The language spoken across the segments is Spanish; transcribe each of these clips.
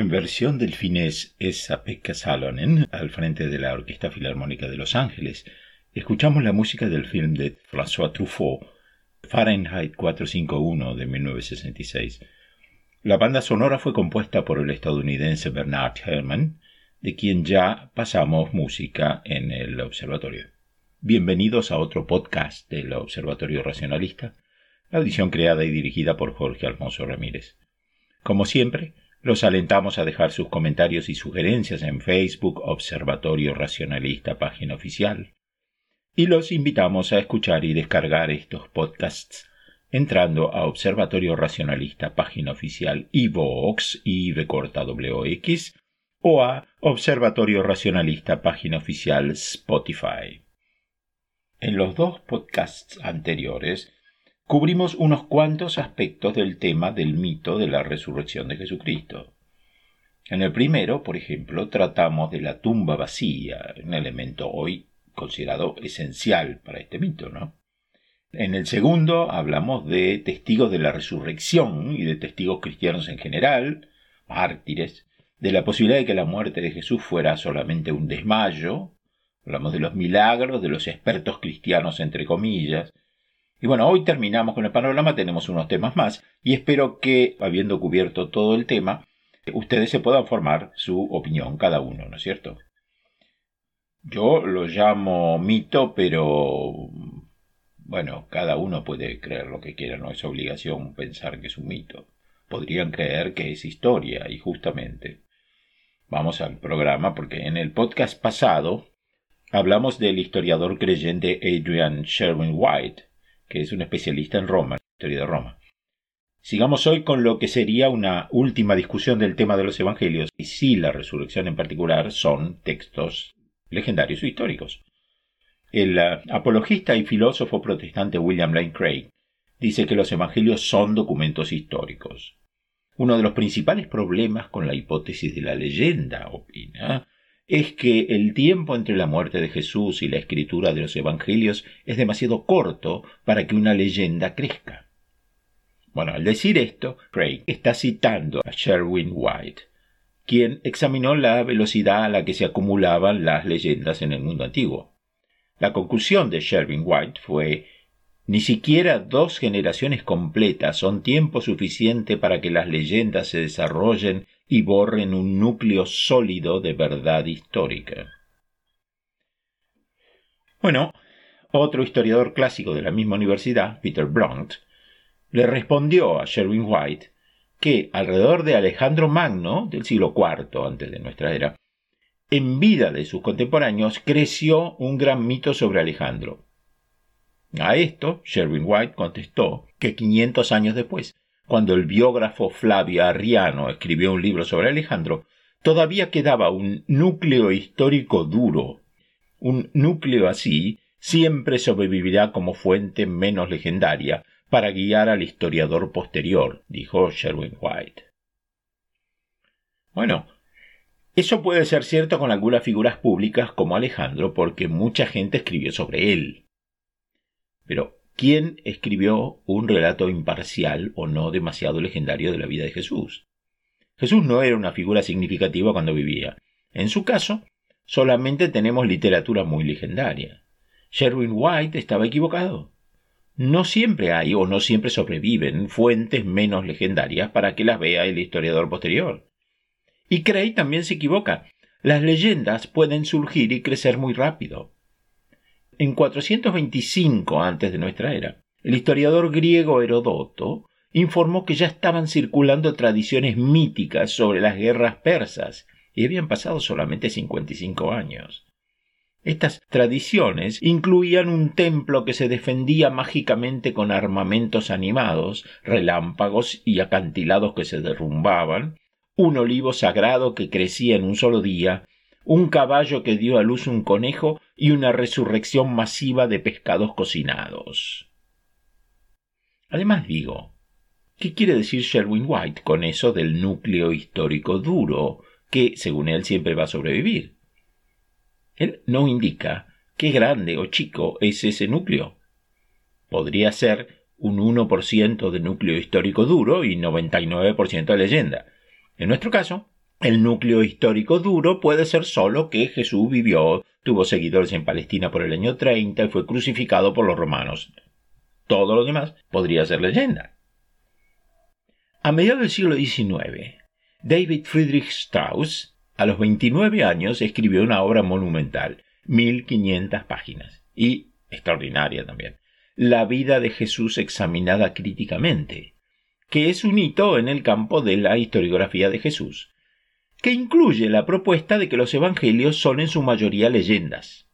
En versión del finés Esa-Pekka Salonen, al frente de la Orquesta Filarmónica de Los Ángeles, escuchamos la música del film de François Truffaut, Fahrenheit 451 de 1966. La banda sonora fue compuesta por el estadounidense Bernard Herrmann, de quien ya pasamos música en el Observatorio. Bienvenidos a otro podcast del Observatorio Racionalista, la audición creada y dirigida por Jorge Alfonso Ramírez. Como siempre, los alentamos a dejar sus comentarios y sugerencias en Facebook Observatorio Racionalista, página oficial. Y los invitamos a escuchar y descargar estos podcasts entrando a Observatorio Racionalista, página oficial iVoox y WX o a Observatorio Racionalista, página oficial Spotify. En los dos podcasts anteriores cubrimos unos cuantos aspectos del tema del mito de la resurrección de Jesucristo. En el primero, por ejemplo, tratamos de la tumba vacía, un elemento hoy considerado esencial para este mito, ¿no? En el segundo hablamos de testigos de la resurrección y de testigos cristianos en general, mártires, de la posibilidad de que la muerte de Jesús fuera solamente un desmayo, hablamos de los milagros de los expertos cristianos entre comillas, y bueno, hoy terminamos con el panorama, tenemos unos temas más y espero que, habiendo cubierto todo el tema, ustedes se puedan formar su opinión cada uno, ¿no es cierto? Yo lo llamo mito, pero bueno, cada uno puede creer lo que quiera, no es obligación pensar que es un mito. Podrían creer que es historia y justamente. Vamos al programa porque en el podcast pasado hablamos del historiador creyente Adrian Sherwin White, que es un especialista en Roma, en historia de Roma. Sigamos hoy con lo que sería una última discusión del tema de los evangelios y si la resurrección en particular son textos legendarios o históricos. El uh, apologista y filósofo protestante William Lane Craig dice que los evangelios son documentos históricos. Uno de los principales problemas con la hipótesis de la leyenda, opina, es que el tiempo entre la muerte de Jesús y la escritura de los Evangelios es demasiado corto para que una leyenda crezca. Bueno, al decir esto, Craig está citando a Sherwin White, quien examinó la velocidad a la que se acumulaban las leyendas en el mundo antiguo. La conclusión de Sherwin White fue ni siquiera dos generaciones completas son tiempo suficiente para que las leyendas se desarrollen y borren un núcleo sólido de verdad histórica. Bueno, otro historiador clásico de la misma universidad, Peter Blount, le respondió a Sherwin White que alrededor de Alejandro Magno, del siglo IV antes de nuestra era, en vida de sus contemporáneos creció un gran mito sobre Alejandro. A esto, Sherwin White contestó que 500 años después, cuando el biógrafo Flavio Arriano escribió un libro sobre Alejandro, todavía quedaba un núcleo histórico duro. Un núcleo así siempre sobrevivirá como fuente menos legendaria para guiar al historiador posterior, dijo Sherwin White. Bueno, eso puede ser cierto con algunas figuras públicas como Alejandro, porque mucha gente escribió sobre él. Pero, ¿quién escribió un relato imparcial o no demasiado legendario de la vida de Jesús? Jesús no era una figura significativa cuando vivía. En su caso, solamente tenemos literatura muy legendaria. Sherwin White estaba equivocado. No siempre hay o no siempre sobreviven fuentes menos legendarias para que las vea el historiador posterior. Y Cray también se equivoca. Las leyendas pueden surgir y crecer muy rápido. En 425 antes de nuestra era, el historiador griego Herodoto informó que ya estaban circulando tradiciones míticas sobre las guerras persas, y habían pasado solamente 55 años. Estas tradiciones incluían un templo que se defendía mágicamente con armamentos animados, relámpagos y acantilados que se derrumbaban, un olivo sagrado que crecía en un solo día, un caballo que dio a luz un conejo y una resurrección masiva de pescados cocinados. Además digo, ¿qué quiere decir Sherwin White con eso del núcleo histórico duro, que, según él, siempre va a sobrevivir? Él no indica qué grande o chico es ese núcleo. Podría ser un 1% de núcleo histórico duro y 99% de leyenda. En nuestro caso, el núcleo histórico duro puede ser solo que Jesús vivió, tuvo seguidores en Palestina por el año 30 y fue crucificado por los romanos. Todo lo demás podría ser leyenda. A mediados del siglo XIX, David Friedrich Strauss, a los 29 años, escribió una obra monumental, 1500 páginas, y extraordinaria también, La vida de Jesús examinada críticamente, que es un hito en el campo de la historiografía de Jesús, que incluye la propuesta de que los evangelios son en su mayoría leyendas.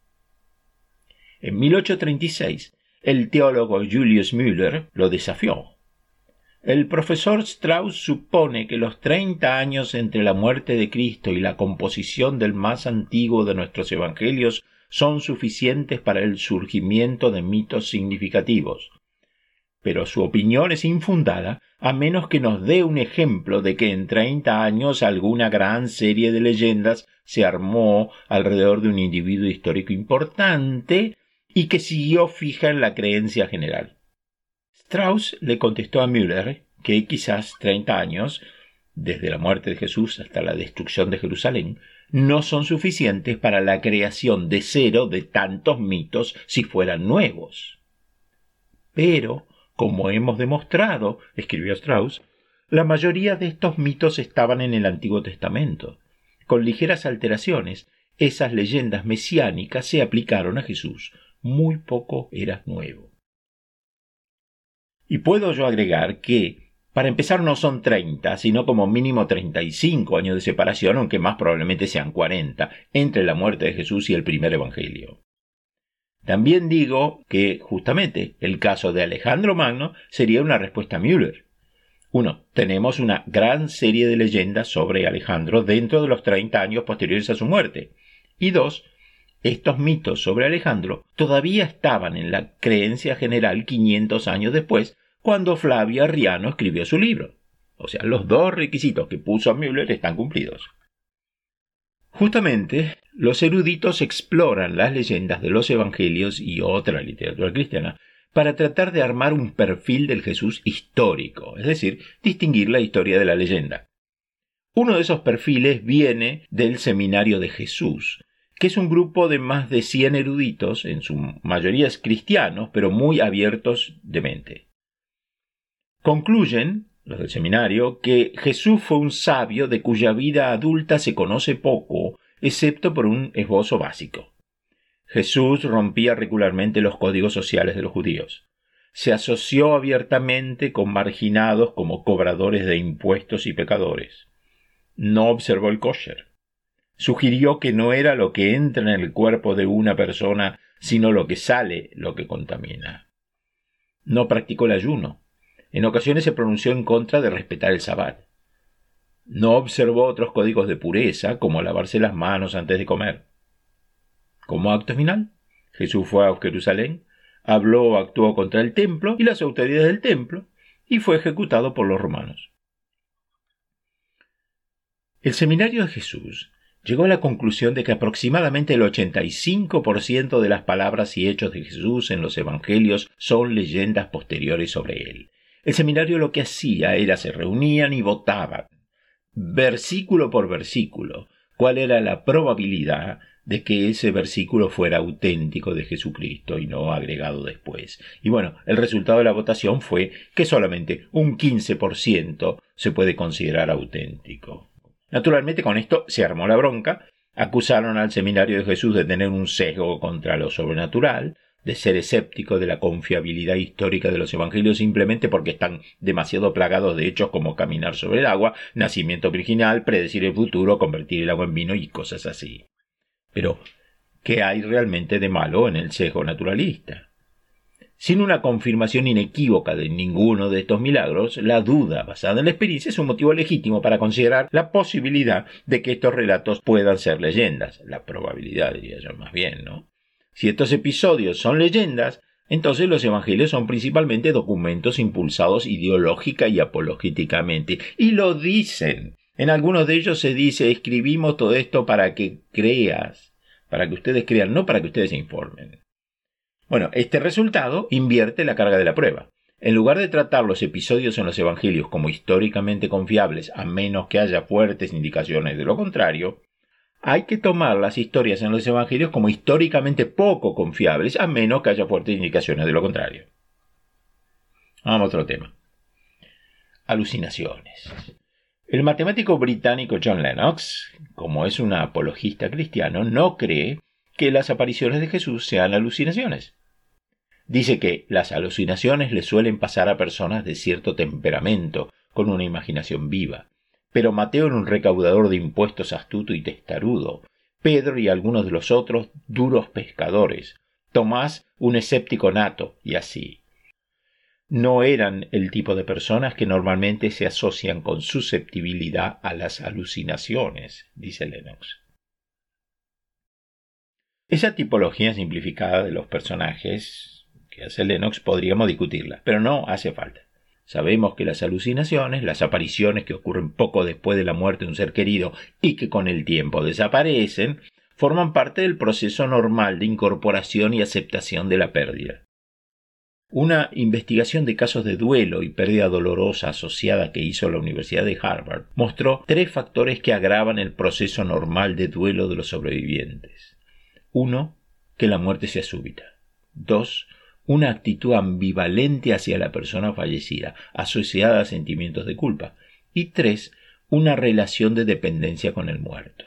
En 1836, el teólogo Julius Müller lo desafió. El profesor Strauss supone que los treinta años entre la muerte de Cristo y la composición del más antiguo de nuestros evangelios son suficientes para el surgimiento de mitos significativos, pero su opinión es infundada a menos que nos dé un ejemplo de que en treinta años alguna gran serie de leyendas se armó alrededor de un individuo histórico importante y que siguió fija en la creencia general. Strauss le contestó a Müller que quizás treinta años, desde la muerte de Jesús hasta la destrucción de Jerusalén, no son suficientes para la creación de cero de tantos mitos si fueran nuevos. Pero como hemos demostrado, escribió Strauss, la mayoría de estos mitos estaban en el Antiguo Testamento. Con ligeras alteraciones, esas leyendas mesiánicas se aplicaron a Jesús. Muy poco era nuevo. Y puedo yo agregar que, para empezar, no son treinta, sino como mínimo treinta y cinco años de separación, aunque más probablemente sean cuarenta, entre la muerte de Jesús y el primer Evangelio. También digo que justamente el caso de Alejandro Magno sería una respuesta a Müller. Uno, tenemos una gran serie de leyendas sobre Alejandro dentro de los 30 años posteriores a su muerte. Y dos, estos mitos sobre Alejandro todavía estaban en la creencia general 500 años después, cuando Flavio Arriano escribió su libro. O sea, los dos requisitos que puso Müller están cumplidos. Justamente, los eruditos exploran las leyendas de los evangelios y otra literatura cristiana para tratar de armar un perfil del Jesús histórico, es decir, distinguir la historia de la leyenda. Uno de esos perfiles viene del Seminario de Jesús, que es un grupo de más de 100 eruditos, en su mayoría cristianos, pero muy abiertos de mente. Concluyen los del seminario, que Jesús fue un sabio de cuya vida adulta se conoce poco, excepto por un esbozo básico. Jesús rompía regularmente los códigos sociales de los judíos. se asoció abiertamente con marginados como cobradores de impuestos y pecadores. No observó el kosher. Sugirió que no era lo que entra en el cuerpo de una persona, sino lo que sale lo que contamina. No practicó el ayuno. En ocasiones se pronunció en contra de respetar el sabbat. No observó otros códigos de pureza, como lavarse las manos antes de comer. Como acto final, Jesús fue a Jerusalén, habló o actuó contra el templo y las autoridades del templo, y fue ejecutado por los romanos. El seminario de Jesús llegó a la conclusión de que aproximadamente el 85% de las palabras y hechos de Jesús en los evangelios son leyendas posteriores sobre él. El seminario lo que hacía era se reunían y votaban, versículo por versículo, cuál era la probabilidad de que ese versículo fuera auténtico de Jesucristo y no agregado después. Y bueno, el resultado de la votación fue que solamente un 15% se puede considerar auténtico. Naturalmente con esto se armó la bronca, acusaron al seminario de Jesús de tener un sesgo contra lo sobrenatural, de ser escéptico de la confiabilidad histórica de los evangelios simplemente porque están demasiado plagados de hechos como caminar sobre el agua, nacimiento virginal, predecir el futuro, convertir el agua en vino y cosas así. Pero, ¿qué hay realmente de malo en el sesgo naturalista? Sin una confirmación inequívoca de ninguno de estos milagros, la duda basada en la experiencia es un motivo legítimo para considerar la posibilidad de que estos relatos puedan ser leyendas. La probabilidad, diría yo más bien, ¿no? Si estos episodios son leyendas, entonces los evangelios son principalmente documentos impulsados ideológica y apologéticamente. Y lo dicen. En algunos de ellos se dice escribimos todo esto para que creas para que ustedes crean, no para que ustedes se informen. Bueno, este resultado invierte la carga de la prueba. En lugar de tratar los episodios en los Evangelios como históricamente confiables, a menos que haya fuertes indicaciones de lo contrario, hay que tomar las historias en los Evangelios como históricamente poco confiables, a menos que haya fuertes indicaciones de lo contrario. Vamos a otro tema. Alucinaciones. El matemático británico John Lennox, como es un apologista cristiano, no cree que las apariciones de Jesús sean alucinaciones. Dice que las alucinaciones le suelen pasar a personas de cierto temperamento, con una imaginación viva. Pero Mateo era un recaudador de impuestos astuto y testarudo, Pedro y algunos de los otros duros pescadores, Tomás un escéptico nato, y así no eran el tipo de personas que normalmente se asocian con susceptibilidad a las alucinaciones, dice Lennox. Esa tipología simplificada de los personajes que hace Lennox podríamos discutirla, pero no hace falta. Sabemos que las alucinaciones, las apariciones que ocurren poco después de la muerte de un ser querido y que con el tiempo desaparecen, forman parte del proceso normal de incorporación y aceptación de la pérdida. Una investigación de casos de duelo y pérdida dolorosa asociada que hizo la Universidad de Harvard mostró tres factores que agravan el proceso normal de duelo de los sobrevivientes. Uno, que la muerte sea súbita. Dos, una actitud ambivalente hacia la persona fallecida, asociada a sentimientos de culpa. Y tres, una relación de dependencia con el muerto.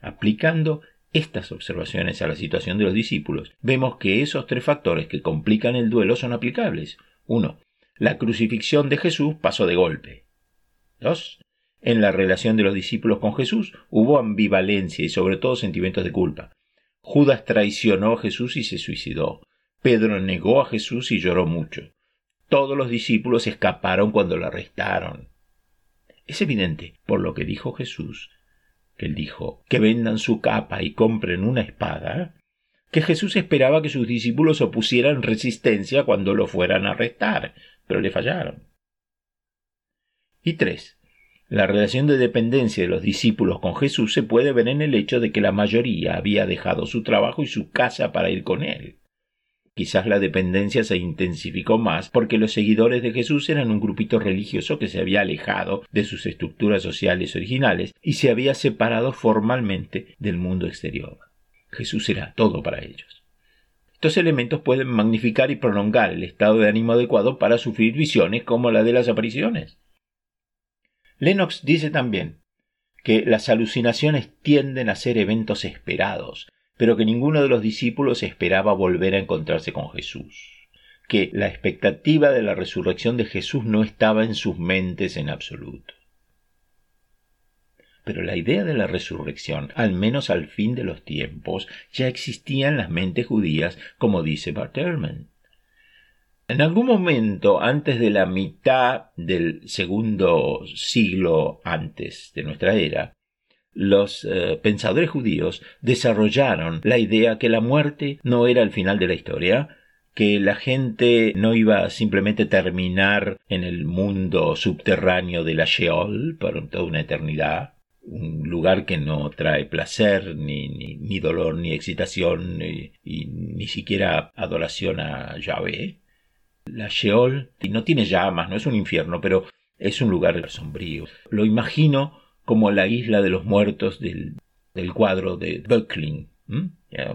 Aplicando estas observaciones a la situación de los discípulos, vemos que esos tres factores que complican el duelo son aplicables. 1. La crucifixión de Jesús pasó de golpe. 2. En la relación de los discípulos con Jesús hubo ambivalencia y sobre todo sentimientos de culpa. Judas traicionó a Jesús y se suicidó. Pedro negó a Jesús y lloró mucho. Todos los discípulos escaparon cuando lo arrestaron. Es evidente, por lo que dijo Jesús, que él dijo que vendan su capa y compren una espada, que Jesús esperaba que sus discípulos opusieran resistencia cuando lo fueran a arrestar, pero le fallaron. Y tres, la relación de dependencia de los discípulos con Jesús se puede ver en el hecho de que la mayoría había dejado su trabajo y su casa para ir con él. Quizás la dependencia se intensificó más porque los seguidores de Jesús eran un grupito religioso que se había alejado de sus estructuras sociales originales y se había separado formalmente del mundo exterior. Jesús era todo para ellos. Estos elementos pueden magnificar y prolongar el estado de ánimo adecuado para sufrir visiones como la de las apariciones. Lennox dice también que las alucinaciones tienden a ser eventos esperados, pero que ninguno de los discípulos esperaba volver a encontrarse con Jesús. que la expectativa de la resurrección de Jesús no estaba en sus mentes en absoluto. Pero la idea de la resurrección, al menos al fin de los tiempos, ya existía en las mentes judías, como dice Bart Ehrman. En algún momento, antes de la mitad del segundo siglo antes de nuestra era, los eh, pensadores judíos desarrollaron la idea que la muerte no era el final de la historia, que la gente no iba a simplemente terminar en el mundo subterráneo de la Sheol por toda una eternidad, un lugar que no trae placer, ni, ni, dolor, ni excitación, ni, y, ni siquiera adoración a Yahvé. La Sheol no tiene llamas, no es un infierno, pero es un lugar sombrío. Lo imagino como la isla de los muertos del, cuadro de Böckling.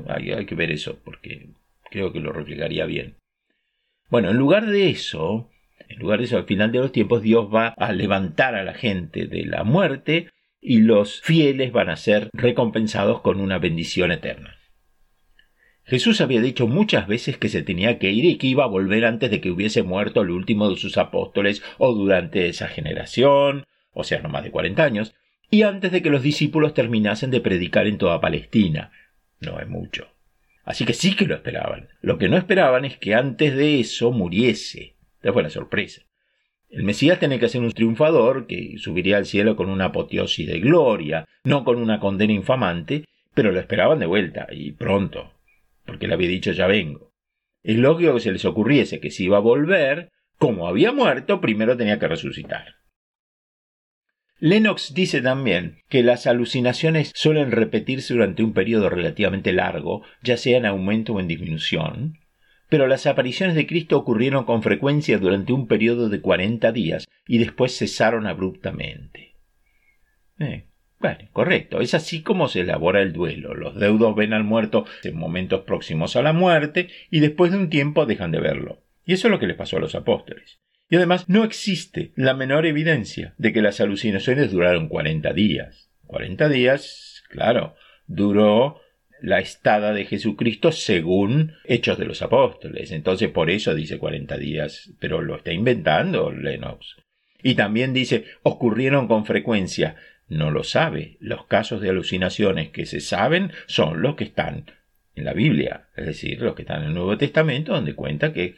Hay, que ver eso, porque creo que lo reflejaría bien. Bueno, en lugar de eso, en lugar de eso, al final de los tiempos, Dios va a levantar a la gente de la muerte y los fieles van a ser recompensados con una bendición eterna. Jesús había dicho muchas veces que se tenía que ir y que iba a volver antes de que hubiese muerto el último de sus apóstoles o durante esa generación, o sea, no más de cuarenta años, y antes de que los discípulos terminasen de predicar en toda Palestina. No es mucho. Así que sí que lo esperaban. Lo que no esperaban es que antes de eso muriese. Esta fue sorpresa. El Mesías tenía que ser un triunfador que subiría al cielo con una apoteosis de gloria, no con una condena infamante, pero lo esperaban de vuelta, y pronto, porque le había dicho ya vengo. Es lógico que se les ocurriese que si iba a volver, como había muerto, primero tenía que resucitar. Lennox dice también que las alucinaciones suelen repetirse durante un periodo relativamente largo, ya sea en aumento o en disminución, pero las apariciones de Cristo ocurrieron con frecuencia durante un periodo de cuarenta días y después cesaron abruptamente. Eh, correcto, es así como se elabora el duelo. Los deudos ven al muerto en momentos próximos a la muerte y después de un tiempo dejan de verlo. Y eso es lo que les pasó a los apóstoles. Y además no existe la menor evidencia de que las alucinaciones duraron 40 días. 40 días, claro, duró la estada de Jesucristo según Hechos de los Apóstoles. Entonces por eso dice 40 días, pero lo está inventando Lennox. Y también dice ocurrieron con frecuencia. No lo sabe. Los casos de alucinaciones que se saben son los que están en la Biblia, es decir, los que están en el Nuevo Testamento, donde cuenta que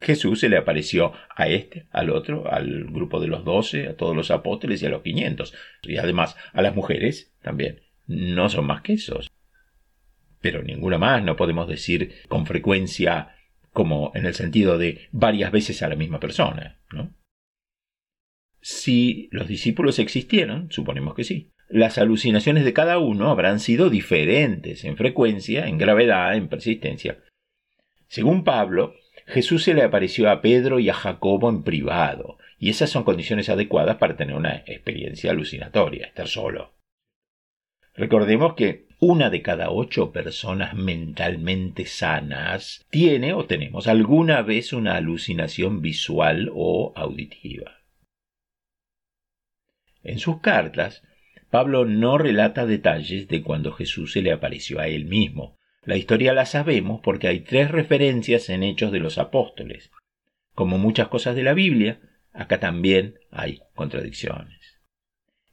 Jesús se le apareció a este, al otro, al grupo de los doce, a todos los apóstoles y a los quinientos. Y además a las mujeres también. No son más que esos. Pero ninguna más, no podemos decir con frecuencia como en el sentido de varias veces a la misma persona, ¿no? Si los discípulos existieron, suponemos que sí, las alucinaciones de cada uno habrán sido diferentes en frecuencia, en gravedad, en persistencia. Según Pablo, Jesús se le apareció a Pedro y a Jacobo en privado, y esas son condiciones adecuadas para tener una experiencia alucinatoria, estar solo. Recordemos que una de cada ocho personas mentalmente sanas tiene o tenemos alguna vez una alucinación visual o auditiva. En sus cartas, Pablo no relata detalles de cuando Jesús se le apareció a él mismo, la historia la sabemos porque hay tres referencias en Hechos de los Apóstoles. Como muchas cosas de la Biblia, acá también hay contradicciones.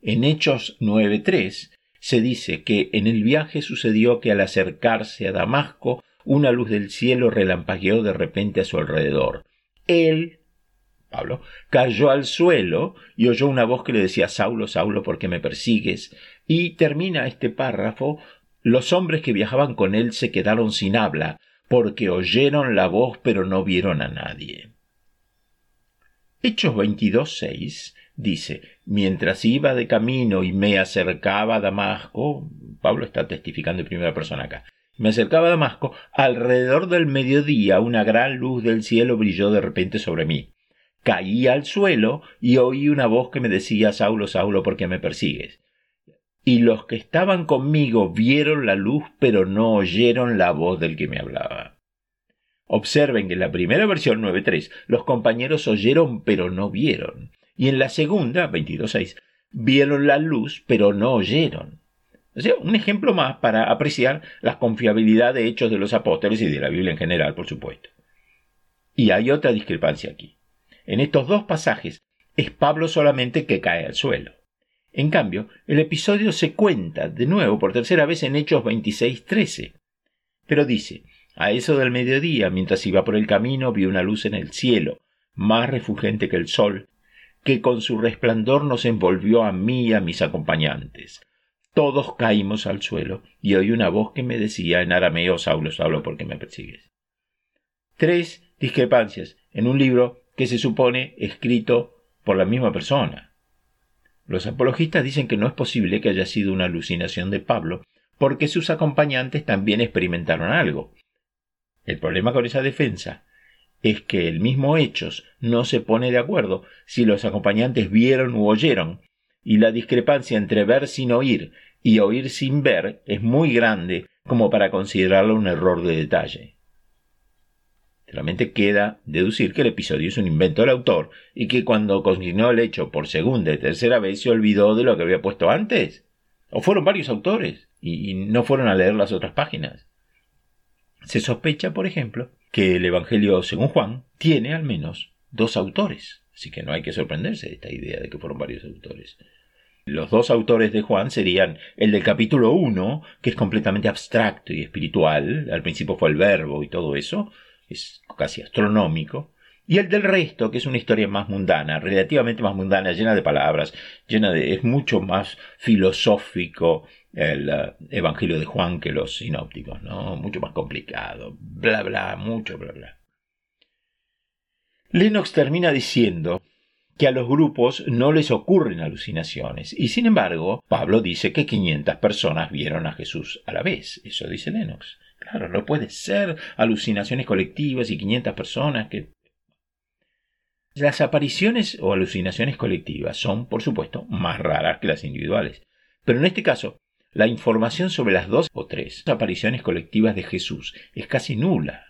En Hechos 9.3 se dice que en el viaje sucedió que al acercarse a Damasco, una luz del cielo relampagueó de repente a su alrededor. Él, Pablo, cayó al suelo y oyó una voz que le decía Saulo, Saulo, ¿por qué me persigues? Y termina este párrafo los hombres que viajaban con él se quedaron sin habla, porque oyeron la voz pero no vieron a nadie. Hechos 22.6 dice, mientras iba de camino y me acercaba a Damasco, Pablo está testificando en primera persona acá, me acercaba a Damasco, alrededor del mediodía una gran luz del cielo brilló de repente sobre mí. Caí al suelo y oí una voz que me decía Saulo, Saulo, ¿por qué me persigues? y los que estaban conmigo vieron la luz, pero no oyeron la voz del que me hablaba. Observen que en la primera versión 9.3 los compañeros oyeron pero no vieron, y en la segunda 22.6 vieron la luz pero no oyeron. O sea, un ejemplo más para apreciar la confiabilidad de hechos de los apóstoles y de la Biblia en general, por supuesto. Y hay otra discrepancia aquí. En estos dos pasajes es Pablo solamente que cae al suelo. En cambio, el episodio se cuenta de nuevo por tercera vez en Hechos 26:13. Pero dice, a eso del mediodía, mientras iba por el camino, vi una luz en el cielo, más refulgente que el sol, que con su resplandor nos envolvió a mí y a mis acompañantes. Todos caímos al suelo, y oí una voz que me decía en arameo, Saulo, Saulo, ¿por qué me persigues? Tres discrepancias en un libro que se supone escrito por la misma persona. Los apologistas dicen que no es posible que haya sido una alucinación de Pablo, porque sus acompañantes también experimentaron algo. El problema con esa defensa es que el mismo Hechos no se pone de acuerdo si los acompañantes vieron u oyeron, y la discrepancia entre ver sin oír y oír sin ver es muy grande como para considerarlo un error de detalle. Solamente queda deducir que el episodio es un invento del autor y que cuando consignó el hecho por segunda y tercera vez se olvidó de lo que había puesto antes. O fueron varios autores y no fueron a leer las otras páginas. Se sospecha, por ejemplo, que el Evangelio según Juan tiene al menos dos autores, así que no hay que sorprenderse de esta idea de que fueron varios autores. Los dos autores de Juan serían el del capítulo 1, que es completamente abstracto y espiritual, al principio fue el verbo y todo eso, es casi astronómico, y el del resto, que es una historia más mundana, relativamente más mundana, llena de palabras, llena de. es mucho más filosófico el eh, Evangelio de Juan que los sinópticos, ¿no? Mucho más complicado, bla bla, mucho bla bla. Lennox termina diciendo que a los grupos no les ocurren alucinaciones, y sin embargo, Pablo dice que 500 personas vieron a Jesús a la vez. Eso dice Lennox. Claro, no puede ser alucinaciones colectivas y 500 personas que las apariciones o alucinaciones colectivas son, por supuesto, más raras que las individuales. Pero en este caso, la información sobre las dos o tres apariciones colectivas de Jesús es casi nula.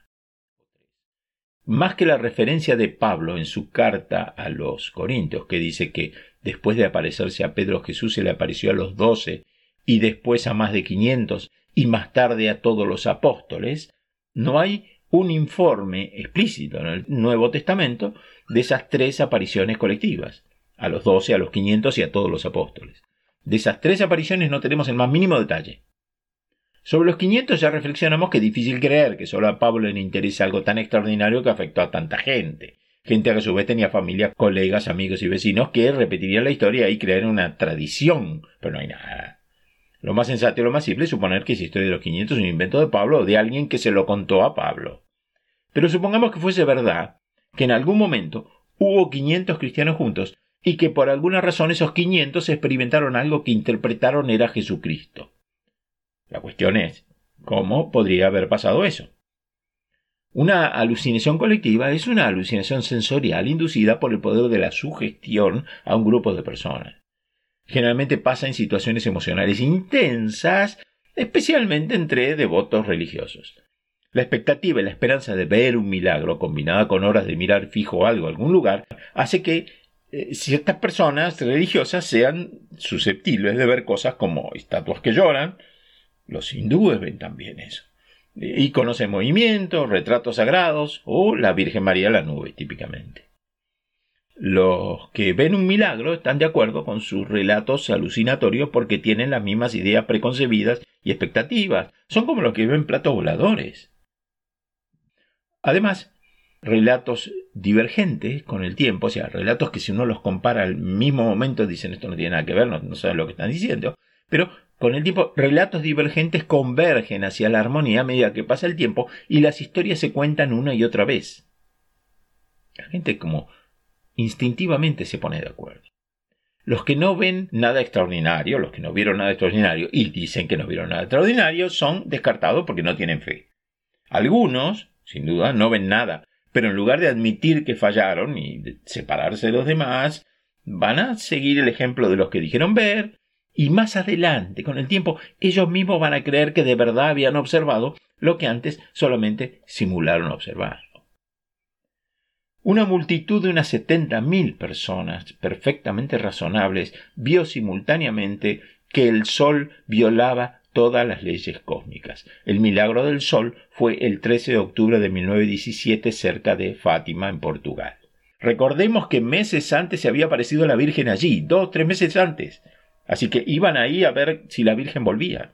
Más que la referencia de Pablo en su carta a los Corintios, que dice que después de aparecerse a Pedro Jesús se le apareció a los doce y después a más de quinientos y más tarde a todos los apóstoles, no hay un informe explícito en el Nuevo Testamento de esas tres apariciones colectivas, a los doce, a los quinientos y a todos los apóstoles. De esas tres apariciones no tenemos el más mínimo detalle. Sobre los quinientos ya reflexionamos que es difícil creer que solo a Pablo le interese algo tan extraordinario que afectó a tanta gente. Gente que a su vez tenía familia, colegas, amigos y vecinos que repetirían la historia y creer una tradición. Pero no hay nada. Lo más sensato y lo más simple es suponer que esa historia de los quinientos es un invento de Pablo o de alguien que se lo contó a Pablo. Pero supongamos que fuese verdad que en algún momento hubo 500 cristianos juntos y que por alguna razón esos 500 experimentaron algo que interpretaron era Jesucristo. La cuestión es, ¿cómo podría haber pasado eso? Una alucinación colectiva es una alucinación sensorial inducida por el poder de la sugestión a un grupo de personas. Generalmente pasa en situaciones emocionales intensas, especialmente entre devotos religiosos. La expectativa y la esperanza de ver un milagro, combinada con horas de mirar fijo algo a algún lugar, hace que eh, ciertas personas religiosas sean susceptibles de ver cosas como estatuas que lloran. Los hindúes ven también eso. Y conocen movimientos, retratos sagrados o la Virgen María en la nube, típicamente. Los que ven un milagro están de acuerdo con sus relatos alucinatorios porque tienen las mismas ideas preconcebidas y expectativas. Son como los que ven platos voladores. Además, relatos divergentes con el tiempo, o sea, relatos que si uno los compara al mismo momento dicen esto no tiene nada que ver, no, saben lo que están diciendo, pero con el tiempo relatos divergentes convergen hacia la armonía a medida que pasa el tiempo y las historias se cuentan una y otra vez. La gente como instintivamente se pone de acuerdo. Los que no ven nada extraordinario, los que no vieron nada extraordinario y dicen que no vieron nada extraordinario, son descartados porque no tienen fe. Algunos, sin duda, no ven nada, pero en lugar de admitir que fallaron y separarse de los demás, van a seguir el ejemplo de los que dijeron ver, y más adelante, con el tiempo, ellos mismos van a creer que de verdad habían observado lo que antes solamente simularon observar. Una multitud de unas setenta mil personas perfectamente razonables vio simultáneamente que el sol violaba todas las leyes cósmicas. El milagro del sol fue el 13 de octubre de 1917 cerca de Fátima, en Portugal. Recordemos que meses antes se había aparecido la Virgen allí, dos, tres meses antes. Así que iban ahí a ver si la Virgen volvía.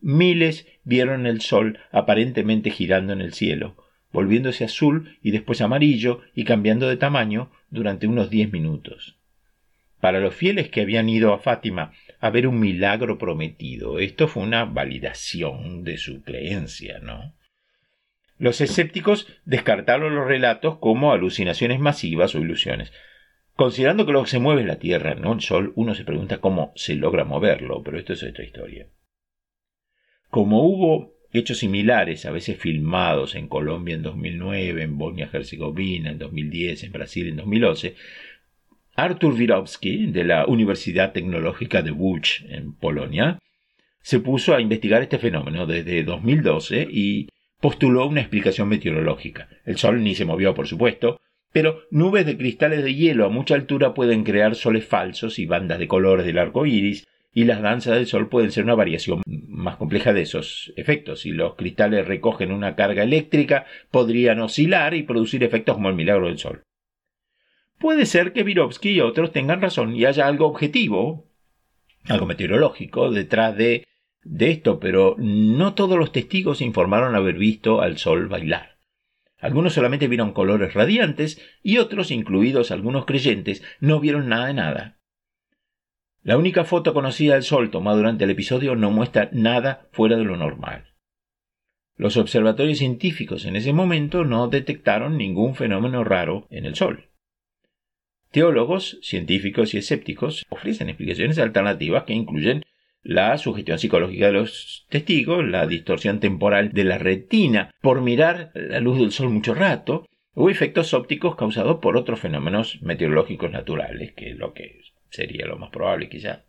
Miles vieron el sol aparentemente girando en el cielo, volviéndose azul y después amarillo y cambiando de tamaño durante unos diez minutos. Para los fieles que habían ido a Fátima a ver un milagro prometido, esto fue una validación de su creencia, ¿no? Los escépticos descartaron los relatos como alucinaciones masivas o ilusiones. Considerando que lo que se mueve es la Tierra, no el Sol, uno se pregunta cómo se logra moverlo, pero esto es otra historia. Como hubo hechos similares, a veces filmados en Colombia en 2009, en Bosnia-Herzegovina en 2010, en Brasil en 2011, Artur Wirowski, de la Universidad Tecnológica de Łódź, en Polonia, se puso a investigar este fenómeno desde 2012 y postuló una explicación meteorológica. El Sol ni se movió, por supuesto, pero nubes de cristales de hielo a mucha altura pueden crear soles falsos y bandas de colores del arco iris, y las danzas del Sol pueden ser una variación más compleja de esos efectos. Si los cristales recogen una carga eléctrica, podrían oscilar y producir efectos como el milagro del Sol. Puede ser que Virovsky y otros tengan razón y haya algo objetivo, algo meteorológico, detrás de, esto, pero no todos los testigos informaron haber visto al Sol bailar. Algunos solamente vieron colores radiantes y otros, incluidos algunos creyentes, no vieron nada de nada. La única foto conocida del Sol tomada durante el episodio no muestra nada fuera de lo normal. Los observatorios científicos en ese momento no detectaron ningún fenómeno raro en el Sol. Teólogos, científicos y escépticos ofrecen explicaciones alternativas que incluyen la sugestión psicológica de los testigos, la distorsión temporal de la retina por mirar la luz del sol mucho rato, o efectos ópticos causados por otros fenómenos meteorológicos naturales, que es lo que sería lo más probable quizá.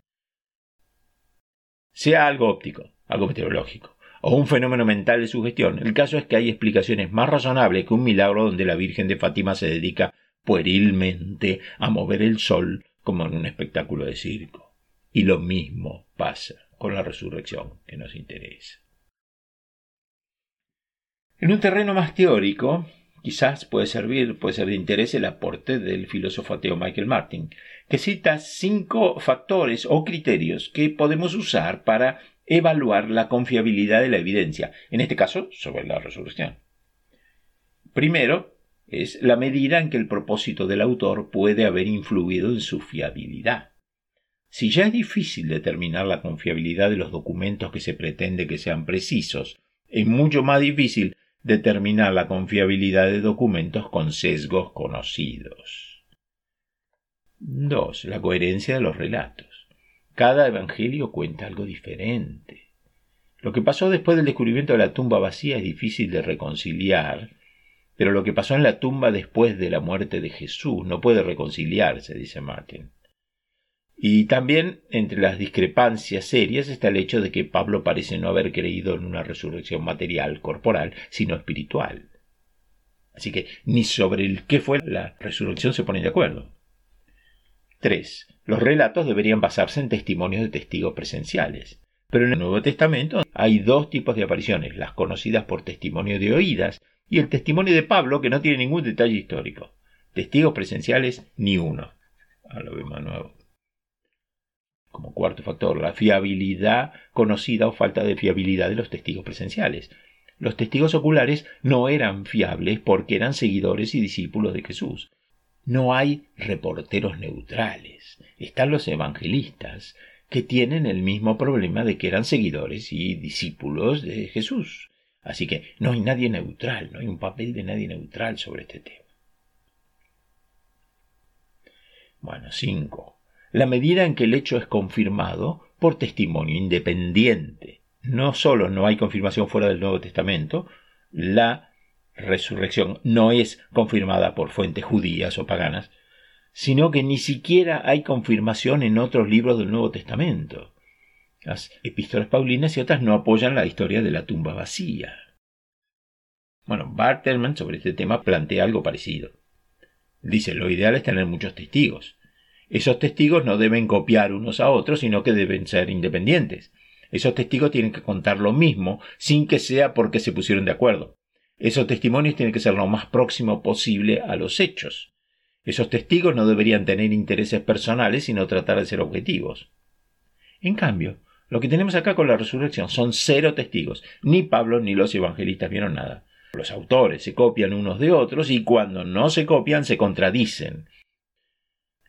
Sea algo óptico, algo meteorológico, o un fenómeno mental de sugestión, el caso es que hay explicaciones más razonables que un milagro donde la Virgen de Fátima se dedica puerilmente a mover el sol como en un espectáculo de circo. Y lo mismo pasa con la resurrección que nos interesa. En un terreno más teórico, quizás puede servir, puede ser de interés el aporte del filósofo ateo Michael Martin, que cita cinco factores o criterios que podemos usar para evaluar la confiabilidad de la evidencia, en este caso sobre la resurrección. Primero, es la medida en que el propósito del autor puede haber influido en su fiabilidad. Si ya es difícil determinar la confiabilidad de los documentos que se pretende que sean precisos, es mucho más difícil determinar la confiabilidad de documentos con sesgos conocidos. 2. La coherencia de los relatos. Cada evangelio cuenta algo diferente. Lo que pasó después del descubrimiento de la tumba vacía es difícil de reconciliar, pero lo que pasó en la tumba después de la muerte de Jesús no puede reconciliarse, dice Martin. Y también entre las discrepancias serias está el hecho de que Pablo parece no haber creído en una resurrección material, corporal, sino espiritual. Así que ni sobre el qué fue la resurrección se ponen de acuerdo. 3. Los relatos deberían basarse en testimonios de testigos presenciales. Pero en el Nuevo Testamento hay dos tipos de apariciones, las conocidas por testimonio de oídas y el testimonio de Pablo que no tiene ningún detalle histórico. Testigos presenciales, ni uno. A lo vemos nuevo. Como cuarto factor, la fiabilidad conocida o falta de fiabilidad de los testigos presenciales. Los testigos oculares no eran fiables porque eran seguidores y discípulos de Jesús. No hay reporteros neutrales. Están los evangelistas, que tienen el mismo problema de que eran seguidores y discípulos de Jesús. Así que no hay nadie neutral, no hay un papel de nadie neutral sobre este tema. Bueno, cinco la medida en que el hecho es confirmado por testimonio independiente. No solo no hay confirmación fuera del Nuevo Testamento, la resurrección no es confirmada por fuentes judías o paganas, sino que ni siquiera hay confirmación en otros libros del Nuevo Testamento. Las epístolas paulinas y otras no apoyan la historia de la tumba vacía. Bueno, Barterman sobre este tema plantea algo parecido. Dice, lo ideal es tener muchos testigos. Esos testigos no deben copiar unos a otros, sino que deben ser independientes. Esos testigos tienen que contar lo mismo sin que sea porque se pusieron de acuerdo. Esos testimonios tienen que ser lo más próximo posible a los hechos. Esos testigos no deberían tener intereses personales, sino tratar de ser objetivos. En cambio, lo que tenemos acá con la resurrección son cero testigos. Ni Pablo ni los evangelistas vieron nada. Los autores se copian unos de otros y cuando no se copian se contradicen.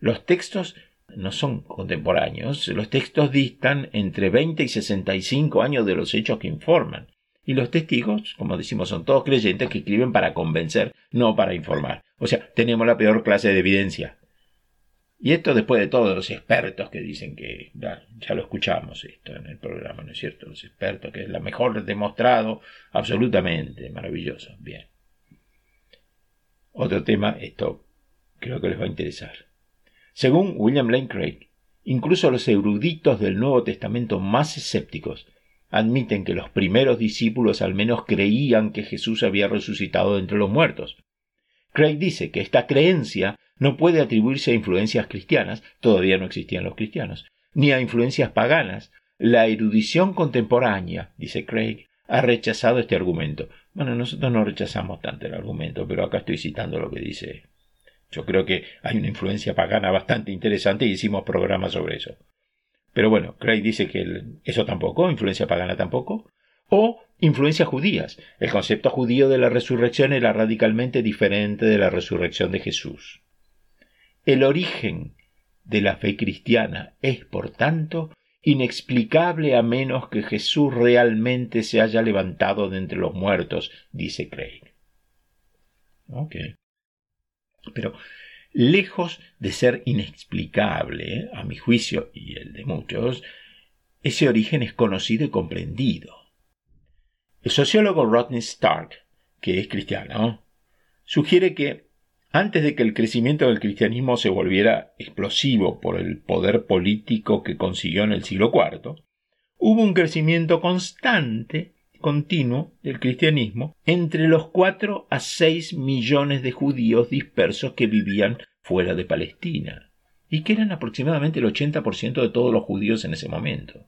Los textos no son contemporáneos, los textos distan entre 20 y 65 años de los hechos que informan. Y los testigos, como decimos, son todos creyentes que escriben para convencer, no para informar. O sea, tenemos la peor clase de evidencia. Y esto después de todos los expertos que dicen que, ya, lo escuchamos esto en el programa, ¿no es cierto? Los expertos, que es la mejor demostrado, absolutamente maravilloso. Bien. Otro tema, esto creo que les va a interesar. Según William Lane Craig, incluso los eruditos del Nuevo Testamento más escépticos admiten que los primeros discípulos al menos creían que Jesús había resucitado de entre los muertos. Craig dice que esta creencia no puede atribuirse a influencias cristianas, todavía no existían los cristianos, ni a influencias paganas. La erudición contemporánea, dice Craig, ha rechazado este argumento. Bueno, nosotros no rechazamos tanto el argumento, pero acá estoy citando lo que dice. Yo creo que hay una influencia pagana bastante interesante y hicimos programas sobre eso. Pero bueno, Craig dice que eso tampoco, influencia pagana tampoco. O influencias judías. El concepto judío de la resurrección era radicalmente diferente de la resurrección de Jesús. El origen de la fe cristiana es, por tanto, inexplicable a menos que Jesús realmente se haya levantado de entre los muertos, dice Craig. Ok. Pero lejos de ser inexplicable, a mi juicio y el de muchos, ese origen es conocido y comprendido. El sociólogo Rodney Stark, que es cristiano, sugiere que antes de que el crecimiento del cristianismo se volviera explosivo por el poder político que consiguió en el siglo IV, hubo un crecimiento constante, continuo, del cristianismo entre los 4 a 6 millones de judíos dispersos que vivían fuera de Palestina, y que eran aproximadamente el 80% de todos los judíos en ese momento.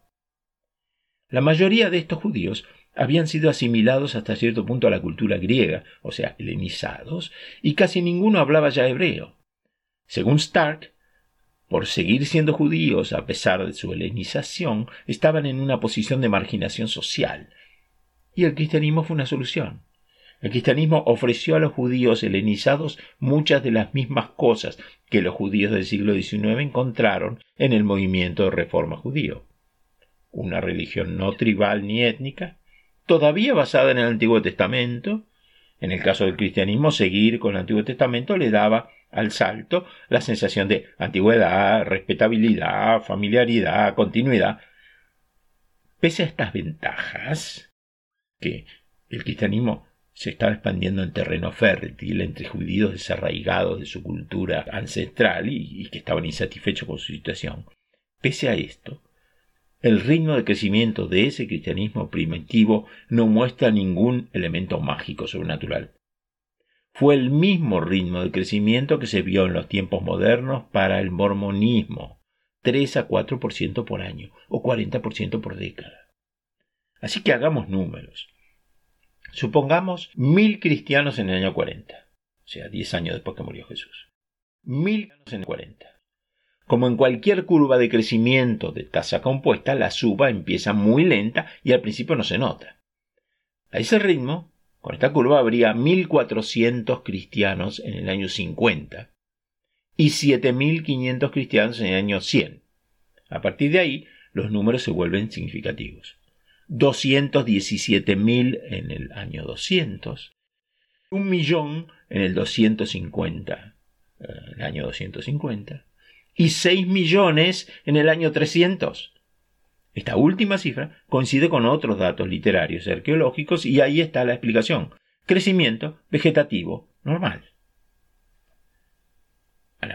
La mayoría de estos judíos habían sido asimilados hasta cierto punto a la cultura griega, o sea, helenizados, y casi ninguno hablaba ya hebreo. Según Stark, por seguir siendo judíos a pesar de su helenización, estaban en una posición de marginación social. Y el cristianismo fue una solución. El cristianismo ofreció a los judíos helenizados muchas de las mismas cosas que los judíos del siglo XIX encontraron en el movimiento de reforma judío. Una religión no tribal ni étnica, todavía basada en el Antiguo Testamento. En el caso del cristianismo, seguir con el Antiguo Testamento le daba al salto la sensación de antigüedad, respetabilidad, familiaridad, continuidad. Pese a estas ventajas, el cristianismo se estaba expandiendo en terreno fértil entre judíos desarraigados de su cultura ancestral y, y que estaban insatisfechos con su situación. Pese a esto, el ritmo de crecimiento de ese cristianismo primitivo no muestra ningún elemento mágico sobrenatural. Fue el mismo ritmo de crecimiento que se vio en los tiempos modernos para el mormonismo, 3 a 4% por año o 40% por década. Así que hagamos números. Supongamos mil cristianos en el año 40, o sea, 10 años después que murió Jesús. Mil en el 40. Como en cualquier curva de crecimiento de tasa compuesta, la suba empieza muy lenta y al principio no se nota. A ese ritmo, con esta curva habría 1.400 cristianos en el año 50 y 7.500 cristianos en el año 100. A partir de ahí, los números se vuelven significativos. 217.000 en el año 200, un millón en el 250, eh, el año 250, y 6 millones en el año 300. Esta última cifra coincide con otros datos literarios y arqueológicos y ahí está la explicación. Crecimiento vegetativo normal.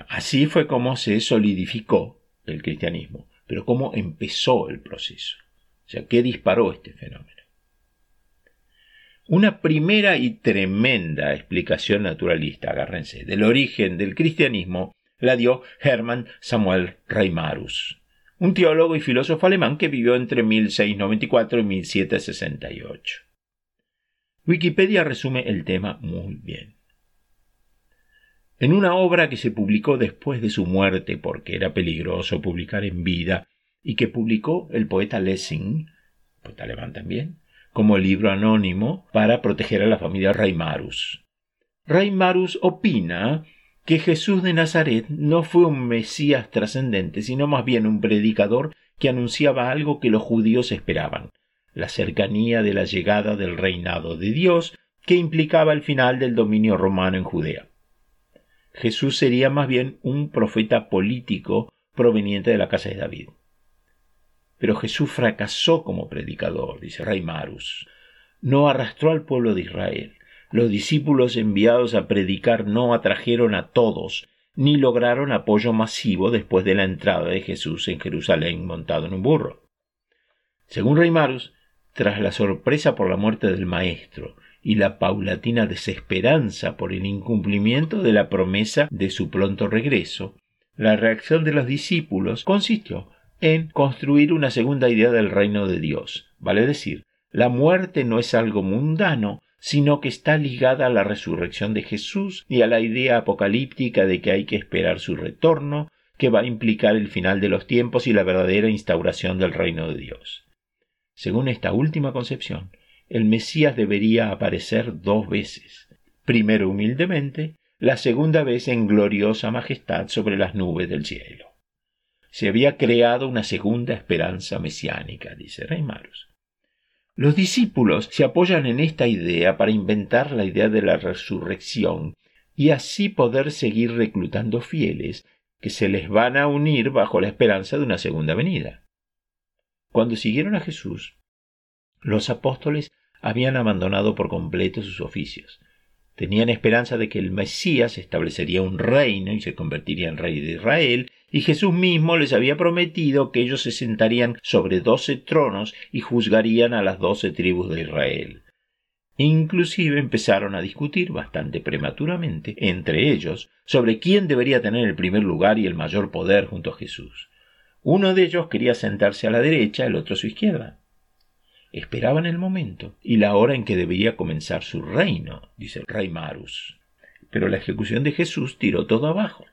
así fue como se solidificó el cristianismo, pero cómo empezó el proceso. O sea, ¿qué disparó este fenómeno? Una primera y tremenda explicación naturalista, agárrense, del origen del cristianismo la dio Hermann Samuel Reimarus, un teólogo y filósofo alemán que vivió entre 1694 y 1768. Wikipedia resume el tema muy bien. En una obra que se publicó después de su muerte porque era peligroso publicar en vida y que publicó el poeta Lessing, poeta alemán también, como libro anónimo para proteger a la familia Reimarus. Reimarus opina que Jesús de Nazaret no fue un Mesías trascendente, sino más bien un predicador que anunciaba algo que los judíos esperaban, la cercanía de la llegada del reinado de Dios, que implicaba el final del dominio romano en Judea. Jesús sería más bien un profeta político proveniente de la casa de David. Pero Jesús fracasó como predicador, dice Reimarus. No arrastró al pueblo de Israel. Los discípulos enviados a predicar no atrajeron a todos, ni lograron apoyo masivo después de la entrada de Jesús en Jerusalén montado en un burro. Según Reimarus, tras la sorpresa por la muerte del Maestro y la paulatina desesperanza por el incumplimiento de la promesa de su pronto regreso, la reacción de los discípulos consistió en construir una segunda idea del reino de Dios, vale decir, la muerte no es algo mundano, sino que está ligada a la resurrección de Jesús y a la idea apocalíptica de que hay que esperar su retorno, que va a implicar el final de los tiempos y la verdadera instauración del reino de Dios. Según esta última concepción, el Mesías debería aparecer dos veces, primero humildemente, la segunda vez en gloriosa majestad sobre las nubes del cielo. Se había creado una segunda esperanza mesiánica, dice Reimarus. Los discípulos se apoyan en esta idea para inventar la idea de la resurrección y así poder seguir reclutando fieles que se les van a unir bajo la esperanza de una segunda venida. Cuando siguieron a Jesús, los apóstoles habían abandonado por completo sus oficios. Tenían esperanza de que el Mesías establecería un reino y se convertiría en rey de Israel, y Jesús mismo les había prometido que ellos se sentarían sobre doce tronos y juzgarían a las doce tribus de Israel. Inclusive empezaron a discutir bastante prematuramente entre ellos sobre quién debería tener el primer lugar y el mayor poder junto a Jesús. Uno de ellos quería sentarse a la derecha, el otro a su izquierda. Esperaban el momento y la hora en que debía comenzar su reino, dice el rey Marus. Pero la ejecución de Jesús tiró todo abajo.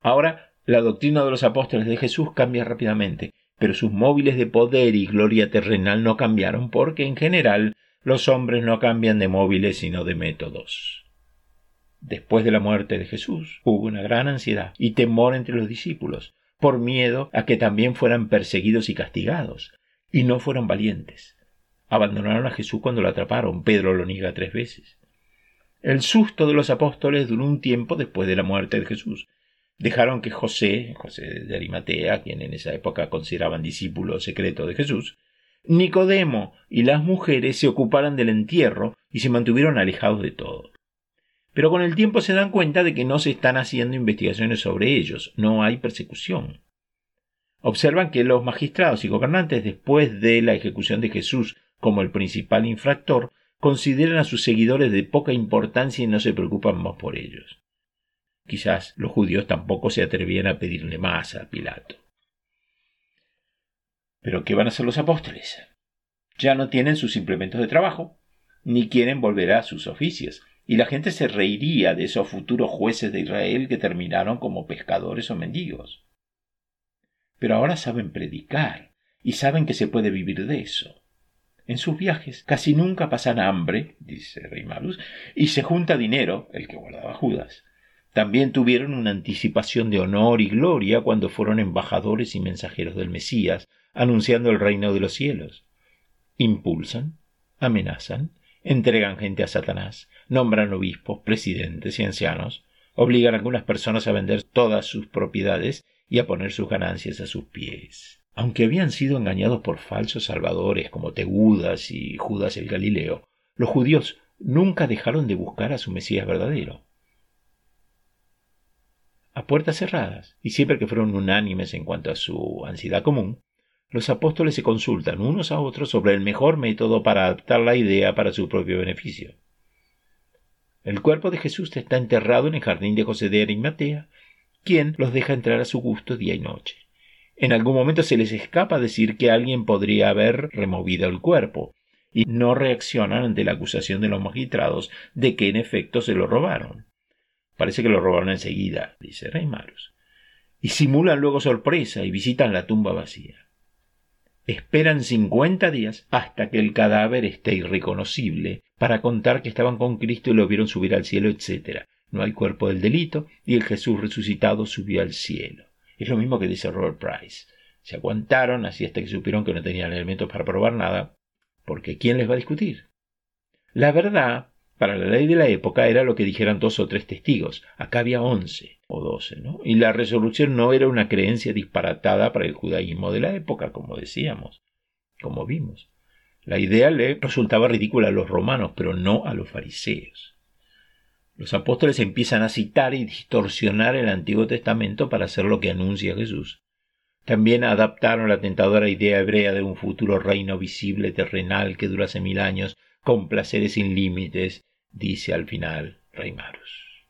Ahora la doctrina de los apóstoles de Jesús cambia rápidamente, pero sus móviles de poder y gloria terrenal no cambiaron porque en general los hombres no cambian de móviles sino de métodos. Después de la muerte de Jesús hubo una gran ansiedad y temor entre los discípulos, por miedo a que también fueran perseguidos y castigados, y no fueron valientes. Abandonaron a Jesús cuando lo atraparon. Pedro lo niega tres veces. El susto de los apóstoles duró un tiempo después de la muerte de Jesús. Dejaron que José, José de Arimatea, quien en esa época consideraban discípulo secreto de Jesús, Nicodemo y las mujeres se ocuparan del entierro y se mantuvieron alejados de todo. Pero con el tiempo se dan cuenta de que no se están haciendo investigaciones sobre ellos, no hay persecución. Observan que los magistrados y gobernantes, después de la ejecución de Jesús como el principal infractor, consideran a sus seguidores de poca importancia y no se preocupan más por ellos. Quizás los judíos tampoco se atrevían a pedirle más a Pilato. Pero ¿qué van a hacer los apóstoles? Ya no tienen sus implementos de trabajo, ni quieren volver a sus oficios, y la gente se reiría de esos futuros jueces de Israel que terminaron como pescadores o mendigos pero ahora saben predicar y saben que se puede vivir de eso. En sus viajes casi nunca pasan hambre, dice Rey Malus, y se junta dinero, el que guardaba Judas. También tuvieron una anticipación de honor y gloria cuando fueron embajadores y mensajeros del Mesías, anunciando el reino de los cielos. Impulsan, amenazan, entregan gente a Satanás, nombran obispos, presidentes y ancianos, obligan a algunas personas a vender todas sus propiedades y a poner sus ganancias a sus pies. Aunque habían sido engañados por falsos salvadores como Tegudas y Judas el Galileo, los judíos nunca dejaron de buscar a su Mesías verdadero. A puertas cerradas, y siempre que fueron unánimes en cuanto a su ansiedad común, los apóstoles se consultan unos a otros sobre el mejor método para adaptar la idea para su propio beneficio. El cuerpo de Jesús está enterrado en el jardín de José de Arimatea, quien los deja entrar a su gusto día y noche. En algún momento se les escapa decir que alguien podría haber removido el cuerpo, y no reaccionan ante la acusación de los magistrados de que en efecto se lo robaron. Parece que lo robaron enseguida, dice Rey Marus. Y simulan luego sorpresa y visitan la tumba vacía. Esperan cincuenta días hasta que el cadáver esté irreconocible para contar que estaban con Cristo y lo vieron subir al cielo, etc. No hay cuerpo del delito y el Jesús resucitado subió al cielo. Es lo mismo que dice Robert Price. Se aguantaron así hasta que supieron que no tenían elementos para probar nada, porque ¿quién les va a discutir? La verdad, para la ley de la época, era lo que dijeran dos o tres testigos. Acá había once o doce, ¿no? Y la resurrección no era una creencia disparatada para el judaísmo de la época, como decíamos, como vimos. La idea le resultaba ridícula a los romanos, pero no a los fariseos. Los apóstoles empiezan a citar y distorsionar el Antiguo Testamento para hacer lo que anuncia Jesús. También adaptaron la tentadora idea hebrea de un futuro reino visible terrenal que durase mil años, con placeres sin límites, dice al final Rey Marus.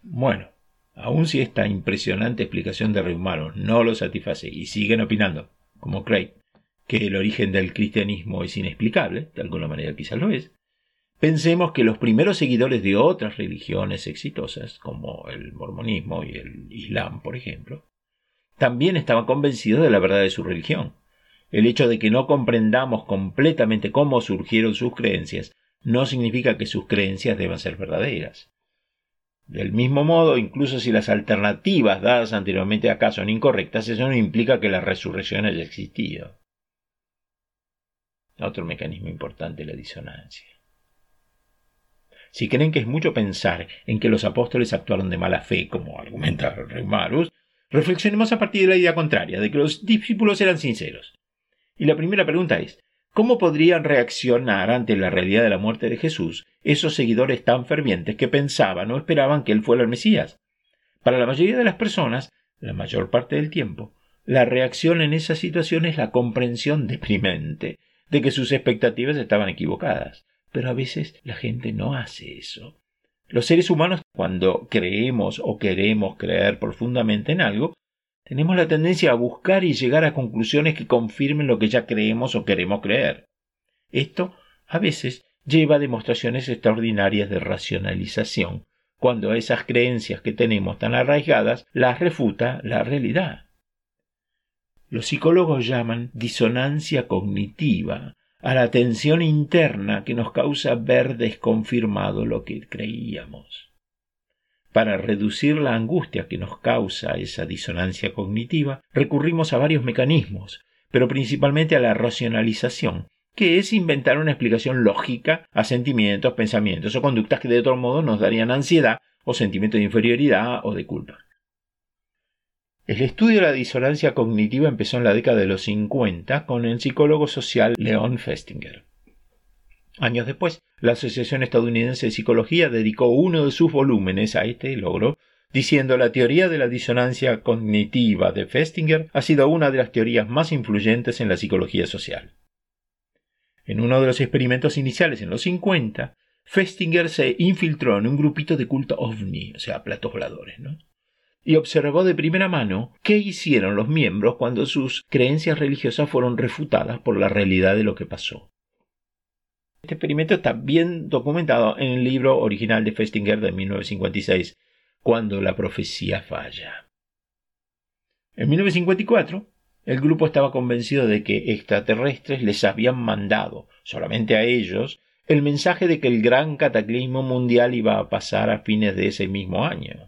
Bueno, aun si esta impresionante explicación de Rey Marus no lo satisface y siguen opinando, como Craig, que el origen del cristianismo es inexplicable, de alguna manera quizás lo es, pensemos que los primeros seguidores de otras religiones exitosas, como el mormonismo y el islam, por ejemplo, también estaban convencidos de la verdad de su religión. El hecho de que no comprendamos completamente cómo surgieron sus creencias no significa que sus creencias deban ser verdaderas. Del mismo modo, incluso si las alternativas dadas anteriormente acá son incorrectas, eso no implica que la resurrección haya existido. Otro mecanismo importante es la disonancia. Si creen que es mucho pensar en que los apóstoles actuaron de mala fe, como argumenta el reflexionemos a partir de la idea contraria, de que los discípulos eran sinceros. Y la primera pregunta es, ¿cómo podrían reaccionar ante la realidad de la muerte de Jesús esos seguidores tan fervientes que pensaban o esperaban que él fuera el Mesías? Para la mayoría de las personas, la mayor parte del tiempo, la reacción en esa situación es la comprensión deprimente de que sus expectativas estaban equivocadas. Pero a veces la gente no hace eso. Los seres humanos, cuando creemos o queremos creer profundamente en algo, tenemos la tendencia a buscar y llegar a conclusiones que confirmen lo que ya creemos o queremos creer. Esto, a veces, lleva a demostraciones extraordinarias de racionalización, cuando a esas creencias que tenemos tan arraigadas las refuta la realidad. Los psicólogos llaman disonancia cognitiva a la tensión interna que nos causa ver desconfirmado lo que creíamos. Para reducir la angustia que nos causa esa disonancia cognitiva, recurrimos a varios mecanismos, pero principalmente a la racionalización, que es inventar una explicación lógica a sentimientos, pensamientos o conductas que de otro modo nos darían ansiedad o sentimiento de inferioridad o de culpa. El estudio de la disonancia cognitiva empezó en la década de los 50 con el psicólogo social Leon Festinger. Años después, la Asociación Estadounidense de Psicología dedicó uno de sus volúmenes a este logro, diciendo la teoría de la disonancia cognitiva de Festinger ha sido una de las teorías más influyentes en la psicología social. En uno de los experimentos iniciales en los 50, Festinger se infiltró en un grupito de culto ovni, o sea, platos voladores, ¿no? Y observó de primera mano qué hicieron los miembros cuando sus creencias religiosas fueron refutadas por la realidad de lo que pasó. Este experimento está bien documentado en el libro original de Festinger de 1956, Cuando la profecía falla. En 1954, el grupo estaba convencido de que extraterrestres les habían mandado, solamente a ellos, el mensaje de que el gran cataclismo mundial iba a pasar a fines de ese mismo año.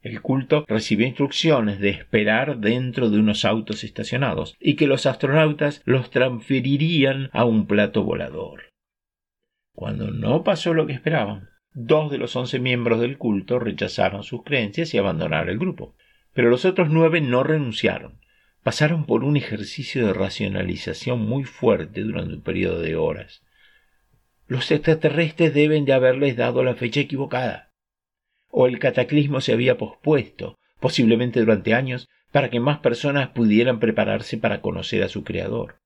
El culto recibió instrucciones de esperar dentro de unos autos estacionados y que los astronautas los transferirían a un plato volador. Cuando no pasó lo que esperaban, dos de los once miembros del culto rechazaron sus creencias y abandonaron el grupo. Pero los otros nueve no renunciaron. Pasaron por un ejercicio de racionalización muy fuerte durante un periodo de horas. Los extraterrestres deben de haberles dado la fecha equivocada o el cataclismo se había pospuesto, posiblemente durante años, para que más personas pudieran prepararse para conocer a su Creador.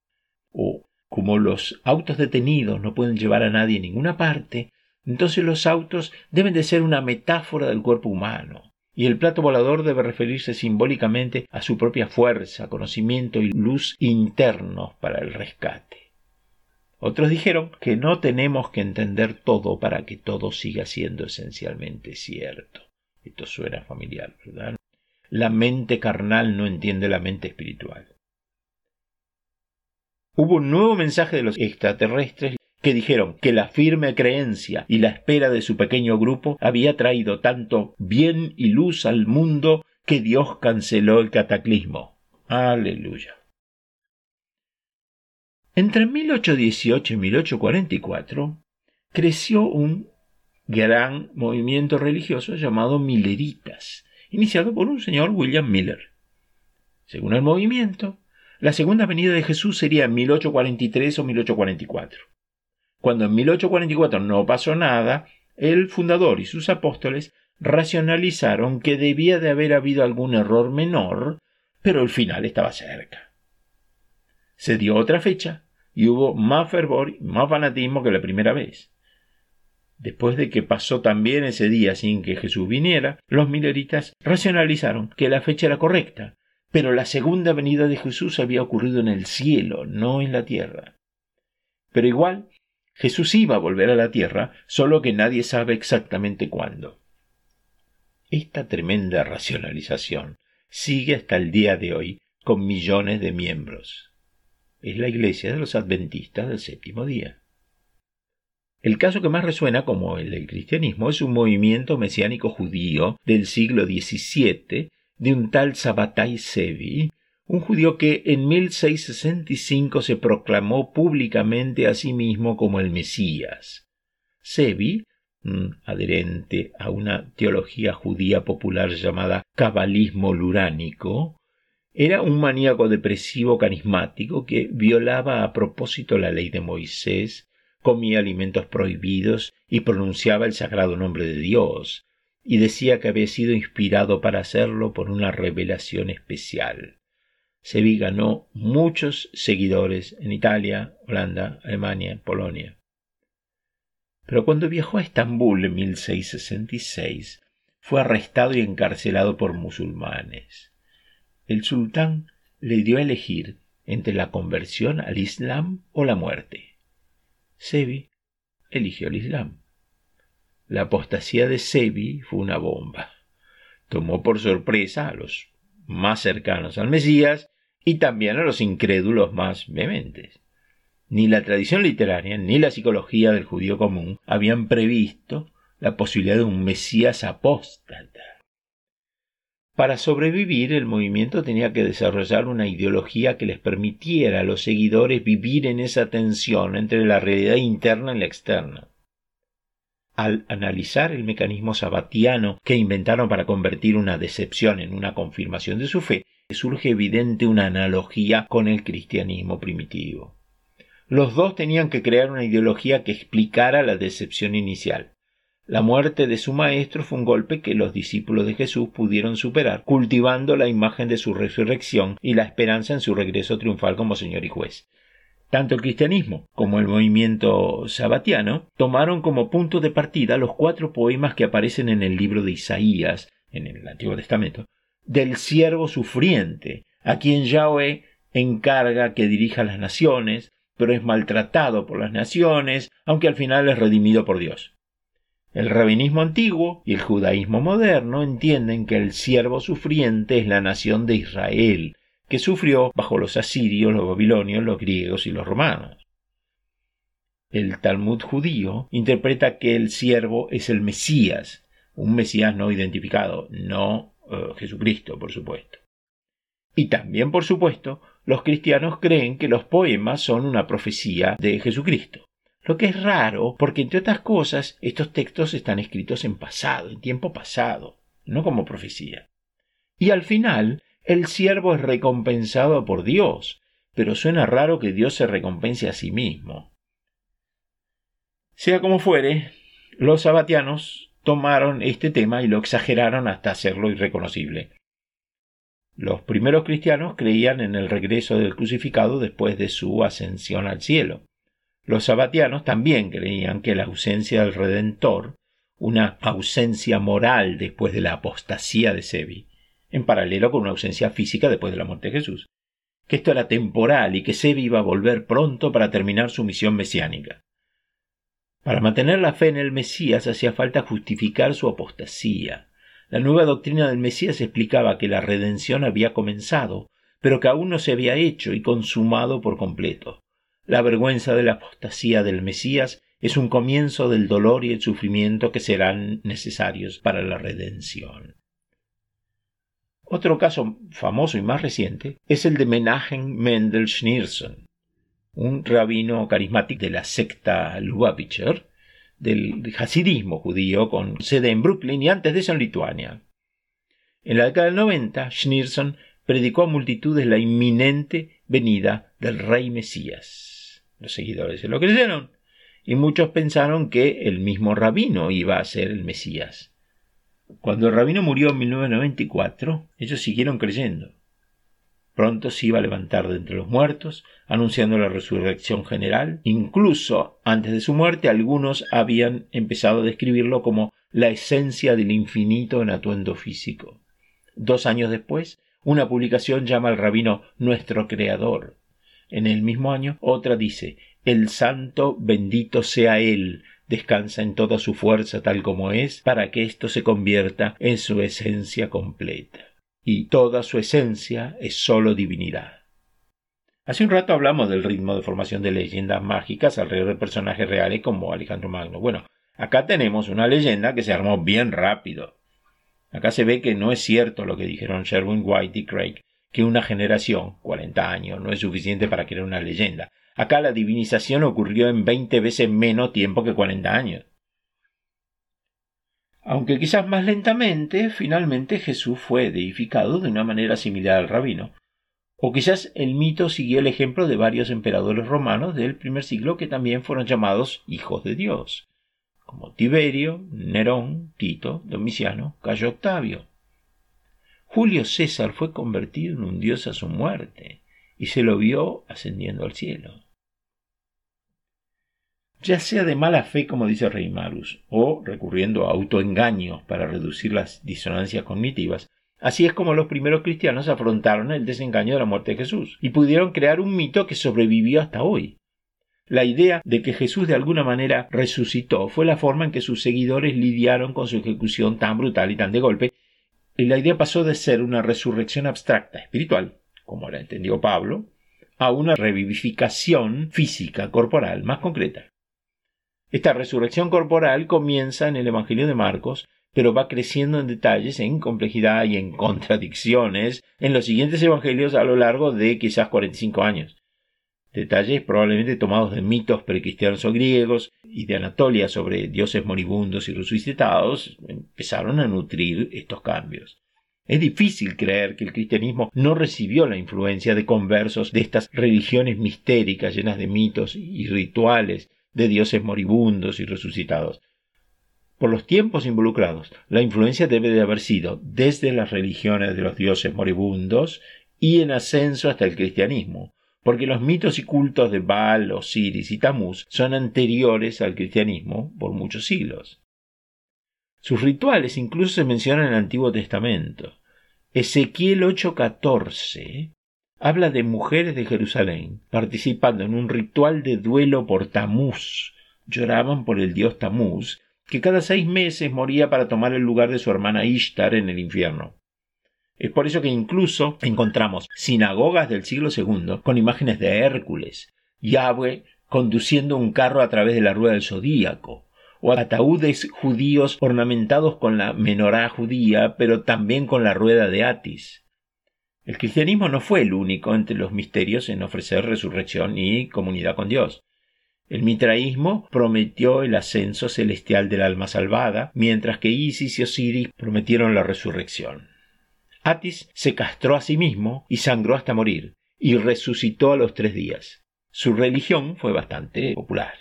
O, como los autos detenidos no pueden llevar a nadie a ninguna parte, entonces los autos deben de ser una metáfora del cuerpo humano, y el plato volador debe referirse simbólicamente a su propia fuerza, conocimiento y luz internos para el rescate. Otros dijeron que no tenemos que entender todo para que todo siga siendo esencialmente cierto. Esto suena familiar, ¿verdad? La mente carnal no entiende la mente espiritual. Hubo un nuevo mensaje de los extraterrestres que dijeron que la firme creencia y la espera de su pequeño grupo había traído tanto bien y luz al mundo que Dios canceló el cataclismo. Aleluya. Entre 1818 y 1844 creció un gran movimiento religioso llamado Milleritas, iniciado por un señor William Miller. Según el movimiento, la segunda venida de Jesús sería en 1843 o 1844. Cuando en 1844 no pasó nada, el fundador y sus apóstoles racionalizaron que debía de haber habido algún error menor, pero el final estaba cerca. Se dio otra fecha y hubo más fervor y más fanatismo que la primera vez. Después de que pasó también ese día sin que Jesús viniera, los mileritas racionalizaron que la fecha era correcta, pero la segunda venida de Jesús había ocurrido en el cielo, no en la tierra. Pero igual Jesús iba a volver a la tierra, solo que nadie sabe exactamente cuándo. Esta tremenda racionalización sigue hasta el día de hoy con millones de miembros. Es la iglesia de los adventistas del séptimo día. El caso que más resuena como el del cristianismo es un movimiento mesiánico judío del siglo XVII de un tal Sabbatai Sevi, un judío que en 1665 se proclamó públicamente a sí mismo como el Mesías. Sebi, adherente a una teología judía popular llamada cabalismo luránico, era un maníaco depresivo carismático que violaba a propósito la ley de Moisés, comía alimentos prohibidos y pronunciaba el sagrado nombre de Dios, y decía que había sido inspirado para hacerlo por una revelación especial. Sevi ganó muchos seguidores en Italia, Holanda, Alemania, Polonia. Pero cuando viajó a Estambul en 1666, fue arrestado y encarcelado por musulmanes. El sultán le dio a elegir entre la conversión al Islam o la muerte. Sebi eligió el Islam. La apostasía de Sebi fue una bomba. Tomó por sorpresa a los más cercanos al Mesías y también a los incrédulos más vehementes. Ni la tradición literaria ni la psicología del judío común habían previsto la posibilidad de un Mesías apóstata. Para sobrevivir, el movimiento tenía que desarrollar una ideología que les permitiera a los seguidores vivir en esa tensión entre la realidad interna y la externa. Al analizar el mecanismo sabatiano que inventaron para convertir una decepción en una confirmación de su fe, surge evidente una analogía con el cristianismo primitivo. Los dos tenían que crear una ideología que explicara la decepción inicial. La muerte de su maestro fue un golpe que los discípulos de Jesús pudieron superar, cultivando la imagen de su resurrección y la esperanza en su regreso triunfal como Señor y juez. Tanto el cristianismo como el movimiento sabatiano tomaron como punto de partida los cuatro poemas que aparecen en el libro de Isaías, en el Antiguo Testamento, del siervo sufriente, a quien Yahweh encarga que dirija las naciones, pero es maltratado por las naciones, aunque al final es redimido por Dios. El rabinismo antiguo y el judaísmo moderno entienden que el siervo sufriente es la nación de Israel, que sufrió bajo los asirios, los babilonios, los griegos y los romanos. El Talmud judío interpreta que el siervo es el Mesías, un Mesías no identificado, no eh, Jesucristo, por supuesto. Y también, por supuesto, los cristianos creen que los poemas son una profecía de Jesucristo. Lo que es raro, porque entre otras cosas, estos textos están escritos en pasado, en tiempo pasado, no como profecía. Y al final, el siervo es recompensado por Dios, pero suena raro que Dios se recompense a sí mismo. Sea como fuere, los sabatianos tomaron este tema y lo exageraron hasta hacerlo irreconocible. Los primeros cristianos creían en el regreso del crucificado después de su ascensión al cielo. Los sabatianos también creían que la ausencia del Redentor una ausencia moral después de la apostasía de Sebi, en paralelo con una ausencia física después de la muerte de Jesús, que esto era temporal y que Sebi iba a volver pronto para terminar su misión mesiánica. Para mantener la fe en el Mesías hacía falta justificar su apostasía. La nueva doctrina del Mesías explicaba que la redención había comenzado, pero que aún no se había hecho y consumado por completo. La vergüenza de la apostasía del Mesías es un comienzo del dolor y el sufrimiento que serán necesarios para la redención. Otro caso famoso y más reciente es el de Menachem Mendel Schneerson, un rabino carismático de la secta Lubavitcher, del hasidismo judío con sede en Brooklyn y antes de eso en Lituania. En la década del 90, Schneerson predicó a multitudes la inminente venida del rey Mesías. Los seguidores se lo creyeron y muchos pensaron que el mismo rabino iba a ser el Mesías. Cuando el rabino murió en 1994, ellos siguieron creyendo. Pronto se iba a levantar de entre los muertos, anunciando la resurrección general. Incluso antes de su muerte, algunos habían empezado a describirlo como la esencia del infinito en atuendo físico. Dos años después, una publicación llama al rabino nuestro creador. En el mismo año, otra dice el santo bendito sea él, descansa en toda su fuerza tal como es, para que esto se convierta en su esencia completa y toda su esencia es sólo divinidad. Hace un rato hablamos del ritmo de formación de leyendas mágicas alrededor de personajes reales como Alejandro Magno. Bueno, acá tenemos una leyenda que se armó bien rápido. Acá se ve que no es cierto lo que dijeron Sherwin White y Craig, que una generación, 40 años, no es suficiente para crear una leyenda. Acá la divinización ocurrió en 20 veces menos tiempo que 40 años. Aunque quizás más lentamente, finalmente Jesús fue deificado de una manera similar al rabino. O quizás el mito siguió el ejemplo de varios emperadores romanos del primer siglo que también fueron llamados hijos de Dios, como Tiberio, Nerón, Tito, Domiciano, Cayo Octavio. Julio César fue convertido en un dios a su muerte y se lo vio ascendiendo al cielo ya sea de mala fe, como dice Reimarus, o recurriendo a autoengaños para reducir las disonancias cognitivas, Así es como los primeros cristianos afrontaron el desengaño de la muerte de Jesús y pudieron crear un mito que sobrevivió hasta hoy. La idea de que Jesús de alguna manera resucitó fue la forma en que sus seguidores lidiaron con su ejecución tan brutal y tan de golpe, y la idea pasó de ser una resurrección abstracta, espiritual, como la entendió Pablo, a una revivificación física, corporal, más concreta. Esta resurrección corporal comienza en el Evangelio de Marcos, pero va creciendo en detalles, en complejidad y en contradicciones en los siguientes evangelios a lo largo de quizás 45 años. Detalles probablemente tomados de mitos precristianos o griegos y de Anatolia sobre dioses moribundos y resucitados empezaron a nutrir estos cambios. Es difícil creer que el cristianismo no recibió la influencia de conversos de estas religiones mistéricas llenas de mitos y rituales de dioses moribundos y resucitados. Por los tiempos involucrados, la influencia debe de haber sido desde las religiones de los dioses moribundos y en ascenso hasta el cristianismo, porque los mitos y cultos de Baal, Osiris y Tamuz son anteriores al cristianismo por muchos siglos. Sus rituales incluso se mencionan en el Antiguo Testamento. Ezequiel 8:14 habla de mujeres de Jerusalén participando en un ritual de duelo por Tamuz. Lloraban por el dios Tamuz, que cada seis meses moría para tomar el lugar de su hermana Ishtar en el infierno. Es por eso que incluso encontramos sinagogas del siglo II con imágenes de Hércules, Yahweh conduciendo un carro a través de la rueda del zodíaco, o ataúdes judíos ornamentados con la menorá judía, pero también con la rueda de Atis. El cristianismo no fue el único entre los misterios en ofrecer resurrección y comunidad con Dios. El mitraísmo prometió el ascenso celestial del alma salvada, mientras que Isis y Osiris prometieron la resurrección. Atis se castró a sí mismo y sangró hasta morir, y resucitó a los tres días. Su religión fue bastante popular.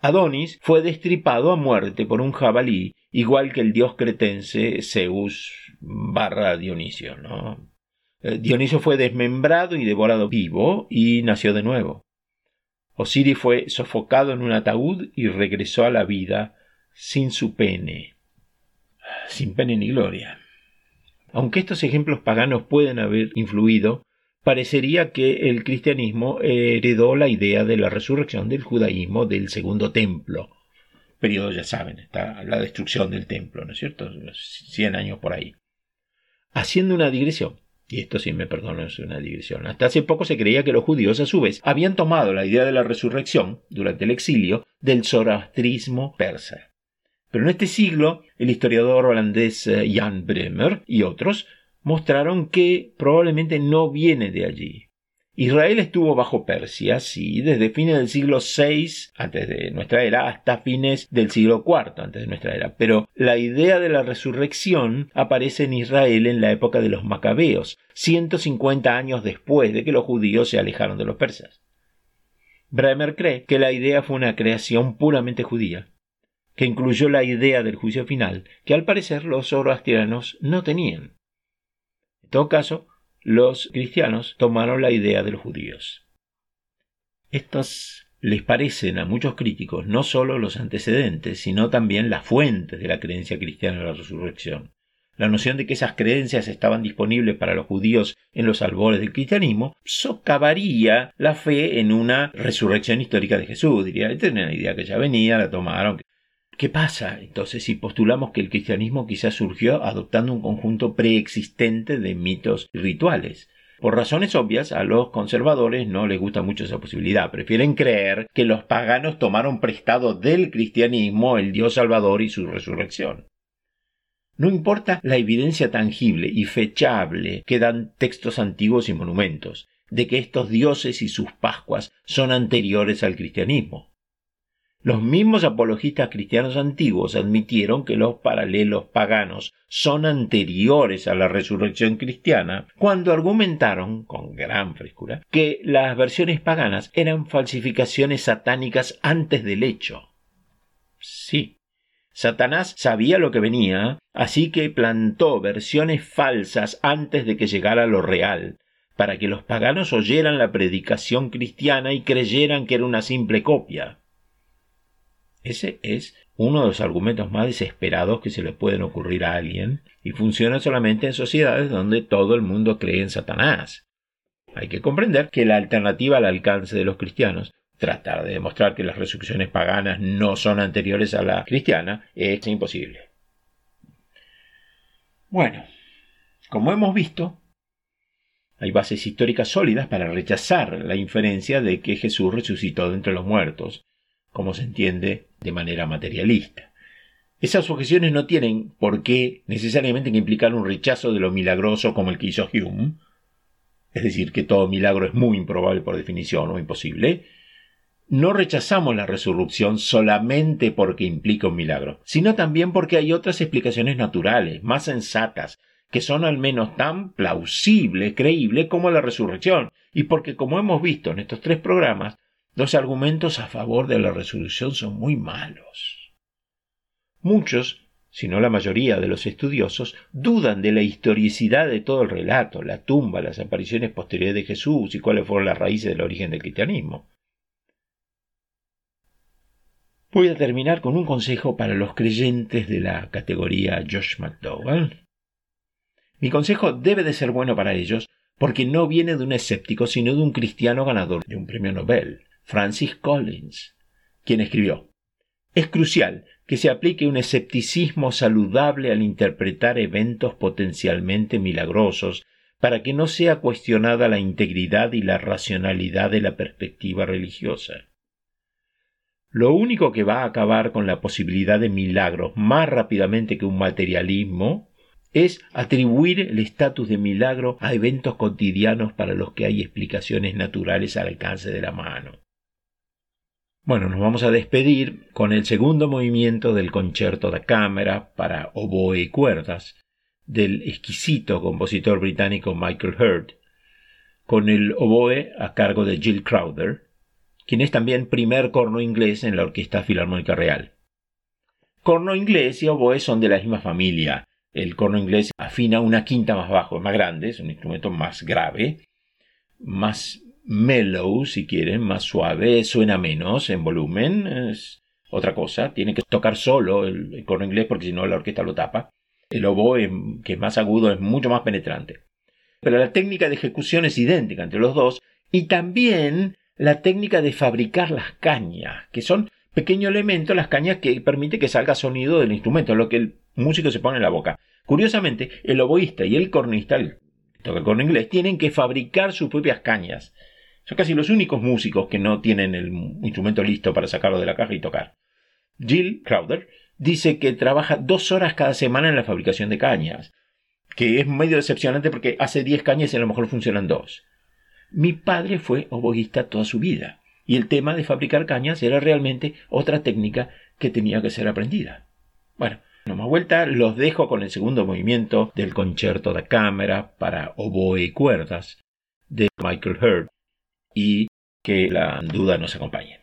Adonis fue destripado a muerte por un jabalí, igual que el dios cretense Zeus barra Dionisio, ¿no? Eh, Dionisio fue desmembrado y devorado vivo y nació de nuevo. Osiris fue sofocado en un ataúd y regresó a la vida sin su pene. sin pena ni gloria. Aunque estos ejemplos paganos pueden haber influido, parecería que el cristianismo heredó la idea de la resurrección del judaísmo del segundo templo. Periodo, ya saben, está la destrucción del templo, ¿no es cierto? Cien años por ahí. Haciendo una digresión, y esto sí me perdono, es una digresión. Hasta hace poco se creía que los judíos, a su vez, habían tomado la idea de la resurrección, durante el exilio, del zoroastrismo persa. Pero en este siglo, el historiador holandés eh, Jan Bremer y otros mostraron que probablemente no viene de allí. Israel estuvo bajo Persia, sí, desde fines del siglo VI antes de nuestra era hasta fines del siglo IV antes de nuestra era. Pero la idea de la resurrección aparece en Israel en la época de los macabeos, 150 años después de que los judíos se alejaron de los persas. Bremer cree que la idea fue una creación puramente judía, que incluyó la idea del juicio final, que al parecer los zoroastrianos no tenían. En todo caso, los cristianos tomaron la idea de los judíos. Estos les parecen a muchos críticos no solo los antecedentes, sino también las fuentes de la creencia cristiana de la resurrección. La noción de que esas creencias estaban disponibles para los judíos en los albores del cristianismo socavaría la fe en una resurrección histórica de Jesús. Diría, esta una idea que ya venía, la tomaron, ¿Qué pasa entonces si postulamos que el cristianismo quizás surgió adoptando un conjunto preexistente de mitos y rituales? Por razones obvias, a los conservadores no les gusta mucho esa posibilidad. Prefieren creer que los paganos tomaron prestado del cristianismo el Dios Salvador y su resurrección. No importa la evidencia tangible y fechable que dan textos antiguos y monumentos, de que estos dioses y sus pascuas son anteriores al cristianismo. Los mismos apologistas cristianos antiguos admitieron que los paralelos paganos son anteriores a la resurrección cristiana cuando argumentaron, con gran frescura, que las versiones paganas eran falsificaciones satánicas antes del hecho. Sí, Satanás sabía lo que venía, así que plantó versiones falsas antes de que llegara lo real, para que los paganos oyeran la predicación cristiana y creyeran que era una simple copia. Ese es uno de los argumentos más desesperados que se le pueden ocurrir a alguien y funciona solamente en sociedades donde todo el mundo cree en Satanás. Hay que comprender que la alternativa al alcance de los cristianos, tratar de demostrar que las resurrecciones paganas no son anteriores a la cristiana, es imposible. Bueno, como hemos visto, hay bases históricas sólidas para rechazar la inferencia de que Jesús resucitó de entre los muertos como se entiende de manera materialista. Esas objeciones no tienen por qué necesariamente implicar un rechazo de lo milagroso como el que hizo Hume, es decir, que todo milagro es muy improbable por definición o imposible. No rechazamos la resurrección solamente porque implica un milagro, sino también porque hay otras explicaciones naturales, más sensatas, que son al menos tan plausibles, creíbles como la resurrección, y porque, como hemos visto en estos tres programas, los argumentos a favor de la resolución son muy malos. Muchos, si no la mayoría de los estudiosos, dudan de la historicidad de todo el relato, la tumba, las apariciones posteriores de Jesús y cuáles fueron las raíces del origen del cristianismo. Voy a terminar con un consejo para los creyentes de la categoría Josh McDowell. Mi consejo debe de ser bueno para ellos porque no viene de un escéptico, sino de un cristiano ganador de un premio Nobel. Francis Collins, quien escribió Es crucial que se aplique un escepticismo saludable al interpretar eventos potencialmente milagrosos para que no sea cuestionada la integridad y la racionalidad de la perspectiva religiosa. Lo único que va a acabar con la posibilidad de milagros más rápidamente que un materialismo es atribuir el estatus de milagro a eventos cotidianos para los que hay explicaciones naturales al alcance de la mano. Bueno, nos vamos a despedir con el segundo movimiento del concierto de cámara para oboe y cuerdas del exquisito compositor británico Michael Hurd, con el oboe a cargo de Jill Crowder, quien es también primer corno inglés en la Orquesta Filarmónica Real. Corno inglés y oboe son de la misma familia. El corno inglés afina una quinta más bajo, es más grande, es un instrumento más grave, más mellow, si quieren, más suave, suena menos en volumen, es otra cosa, tiene que tocar solo el, corno inglés porque si no la orquesta lo tapa. el oboe, que es más agudo, es mucho más penetrante. Pero la técnica de ejecución es idéntica entre los dos y también la técnica de fabricar las cañas, que son pequeños elementos, las cañas que permite que salga sonido del instrumento, lo que el músico se pone en la boca. Curiosamente, el oboísta y el cornista, el toca el corno inglés, tienen que fabricar sus propias cañas. Son casi los únicos músicos que no tienen el instrumento listo para sacarlo de la caja y tocar. Jill Crowder dice que trabaja dos horas cada semana en la fabricación de cañas, que es medio decepcionante porque hace diez cañas y a lo mejor funcionan dos. Mi padre fue oboísta toda su vida, y el tema de fabricar cañas era realmente otra técnica que tenía que ser aprendida. Bueno, no más vuelta, los dejo con el segundo movimiento del concierto de cámara para oboe y cuerdas de Michael Hurd y que la duda nos acompañe.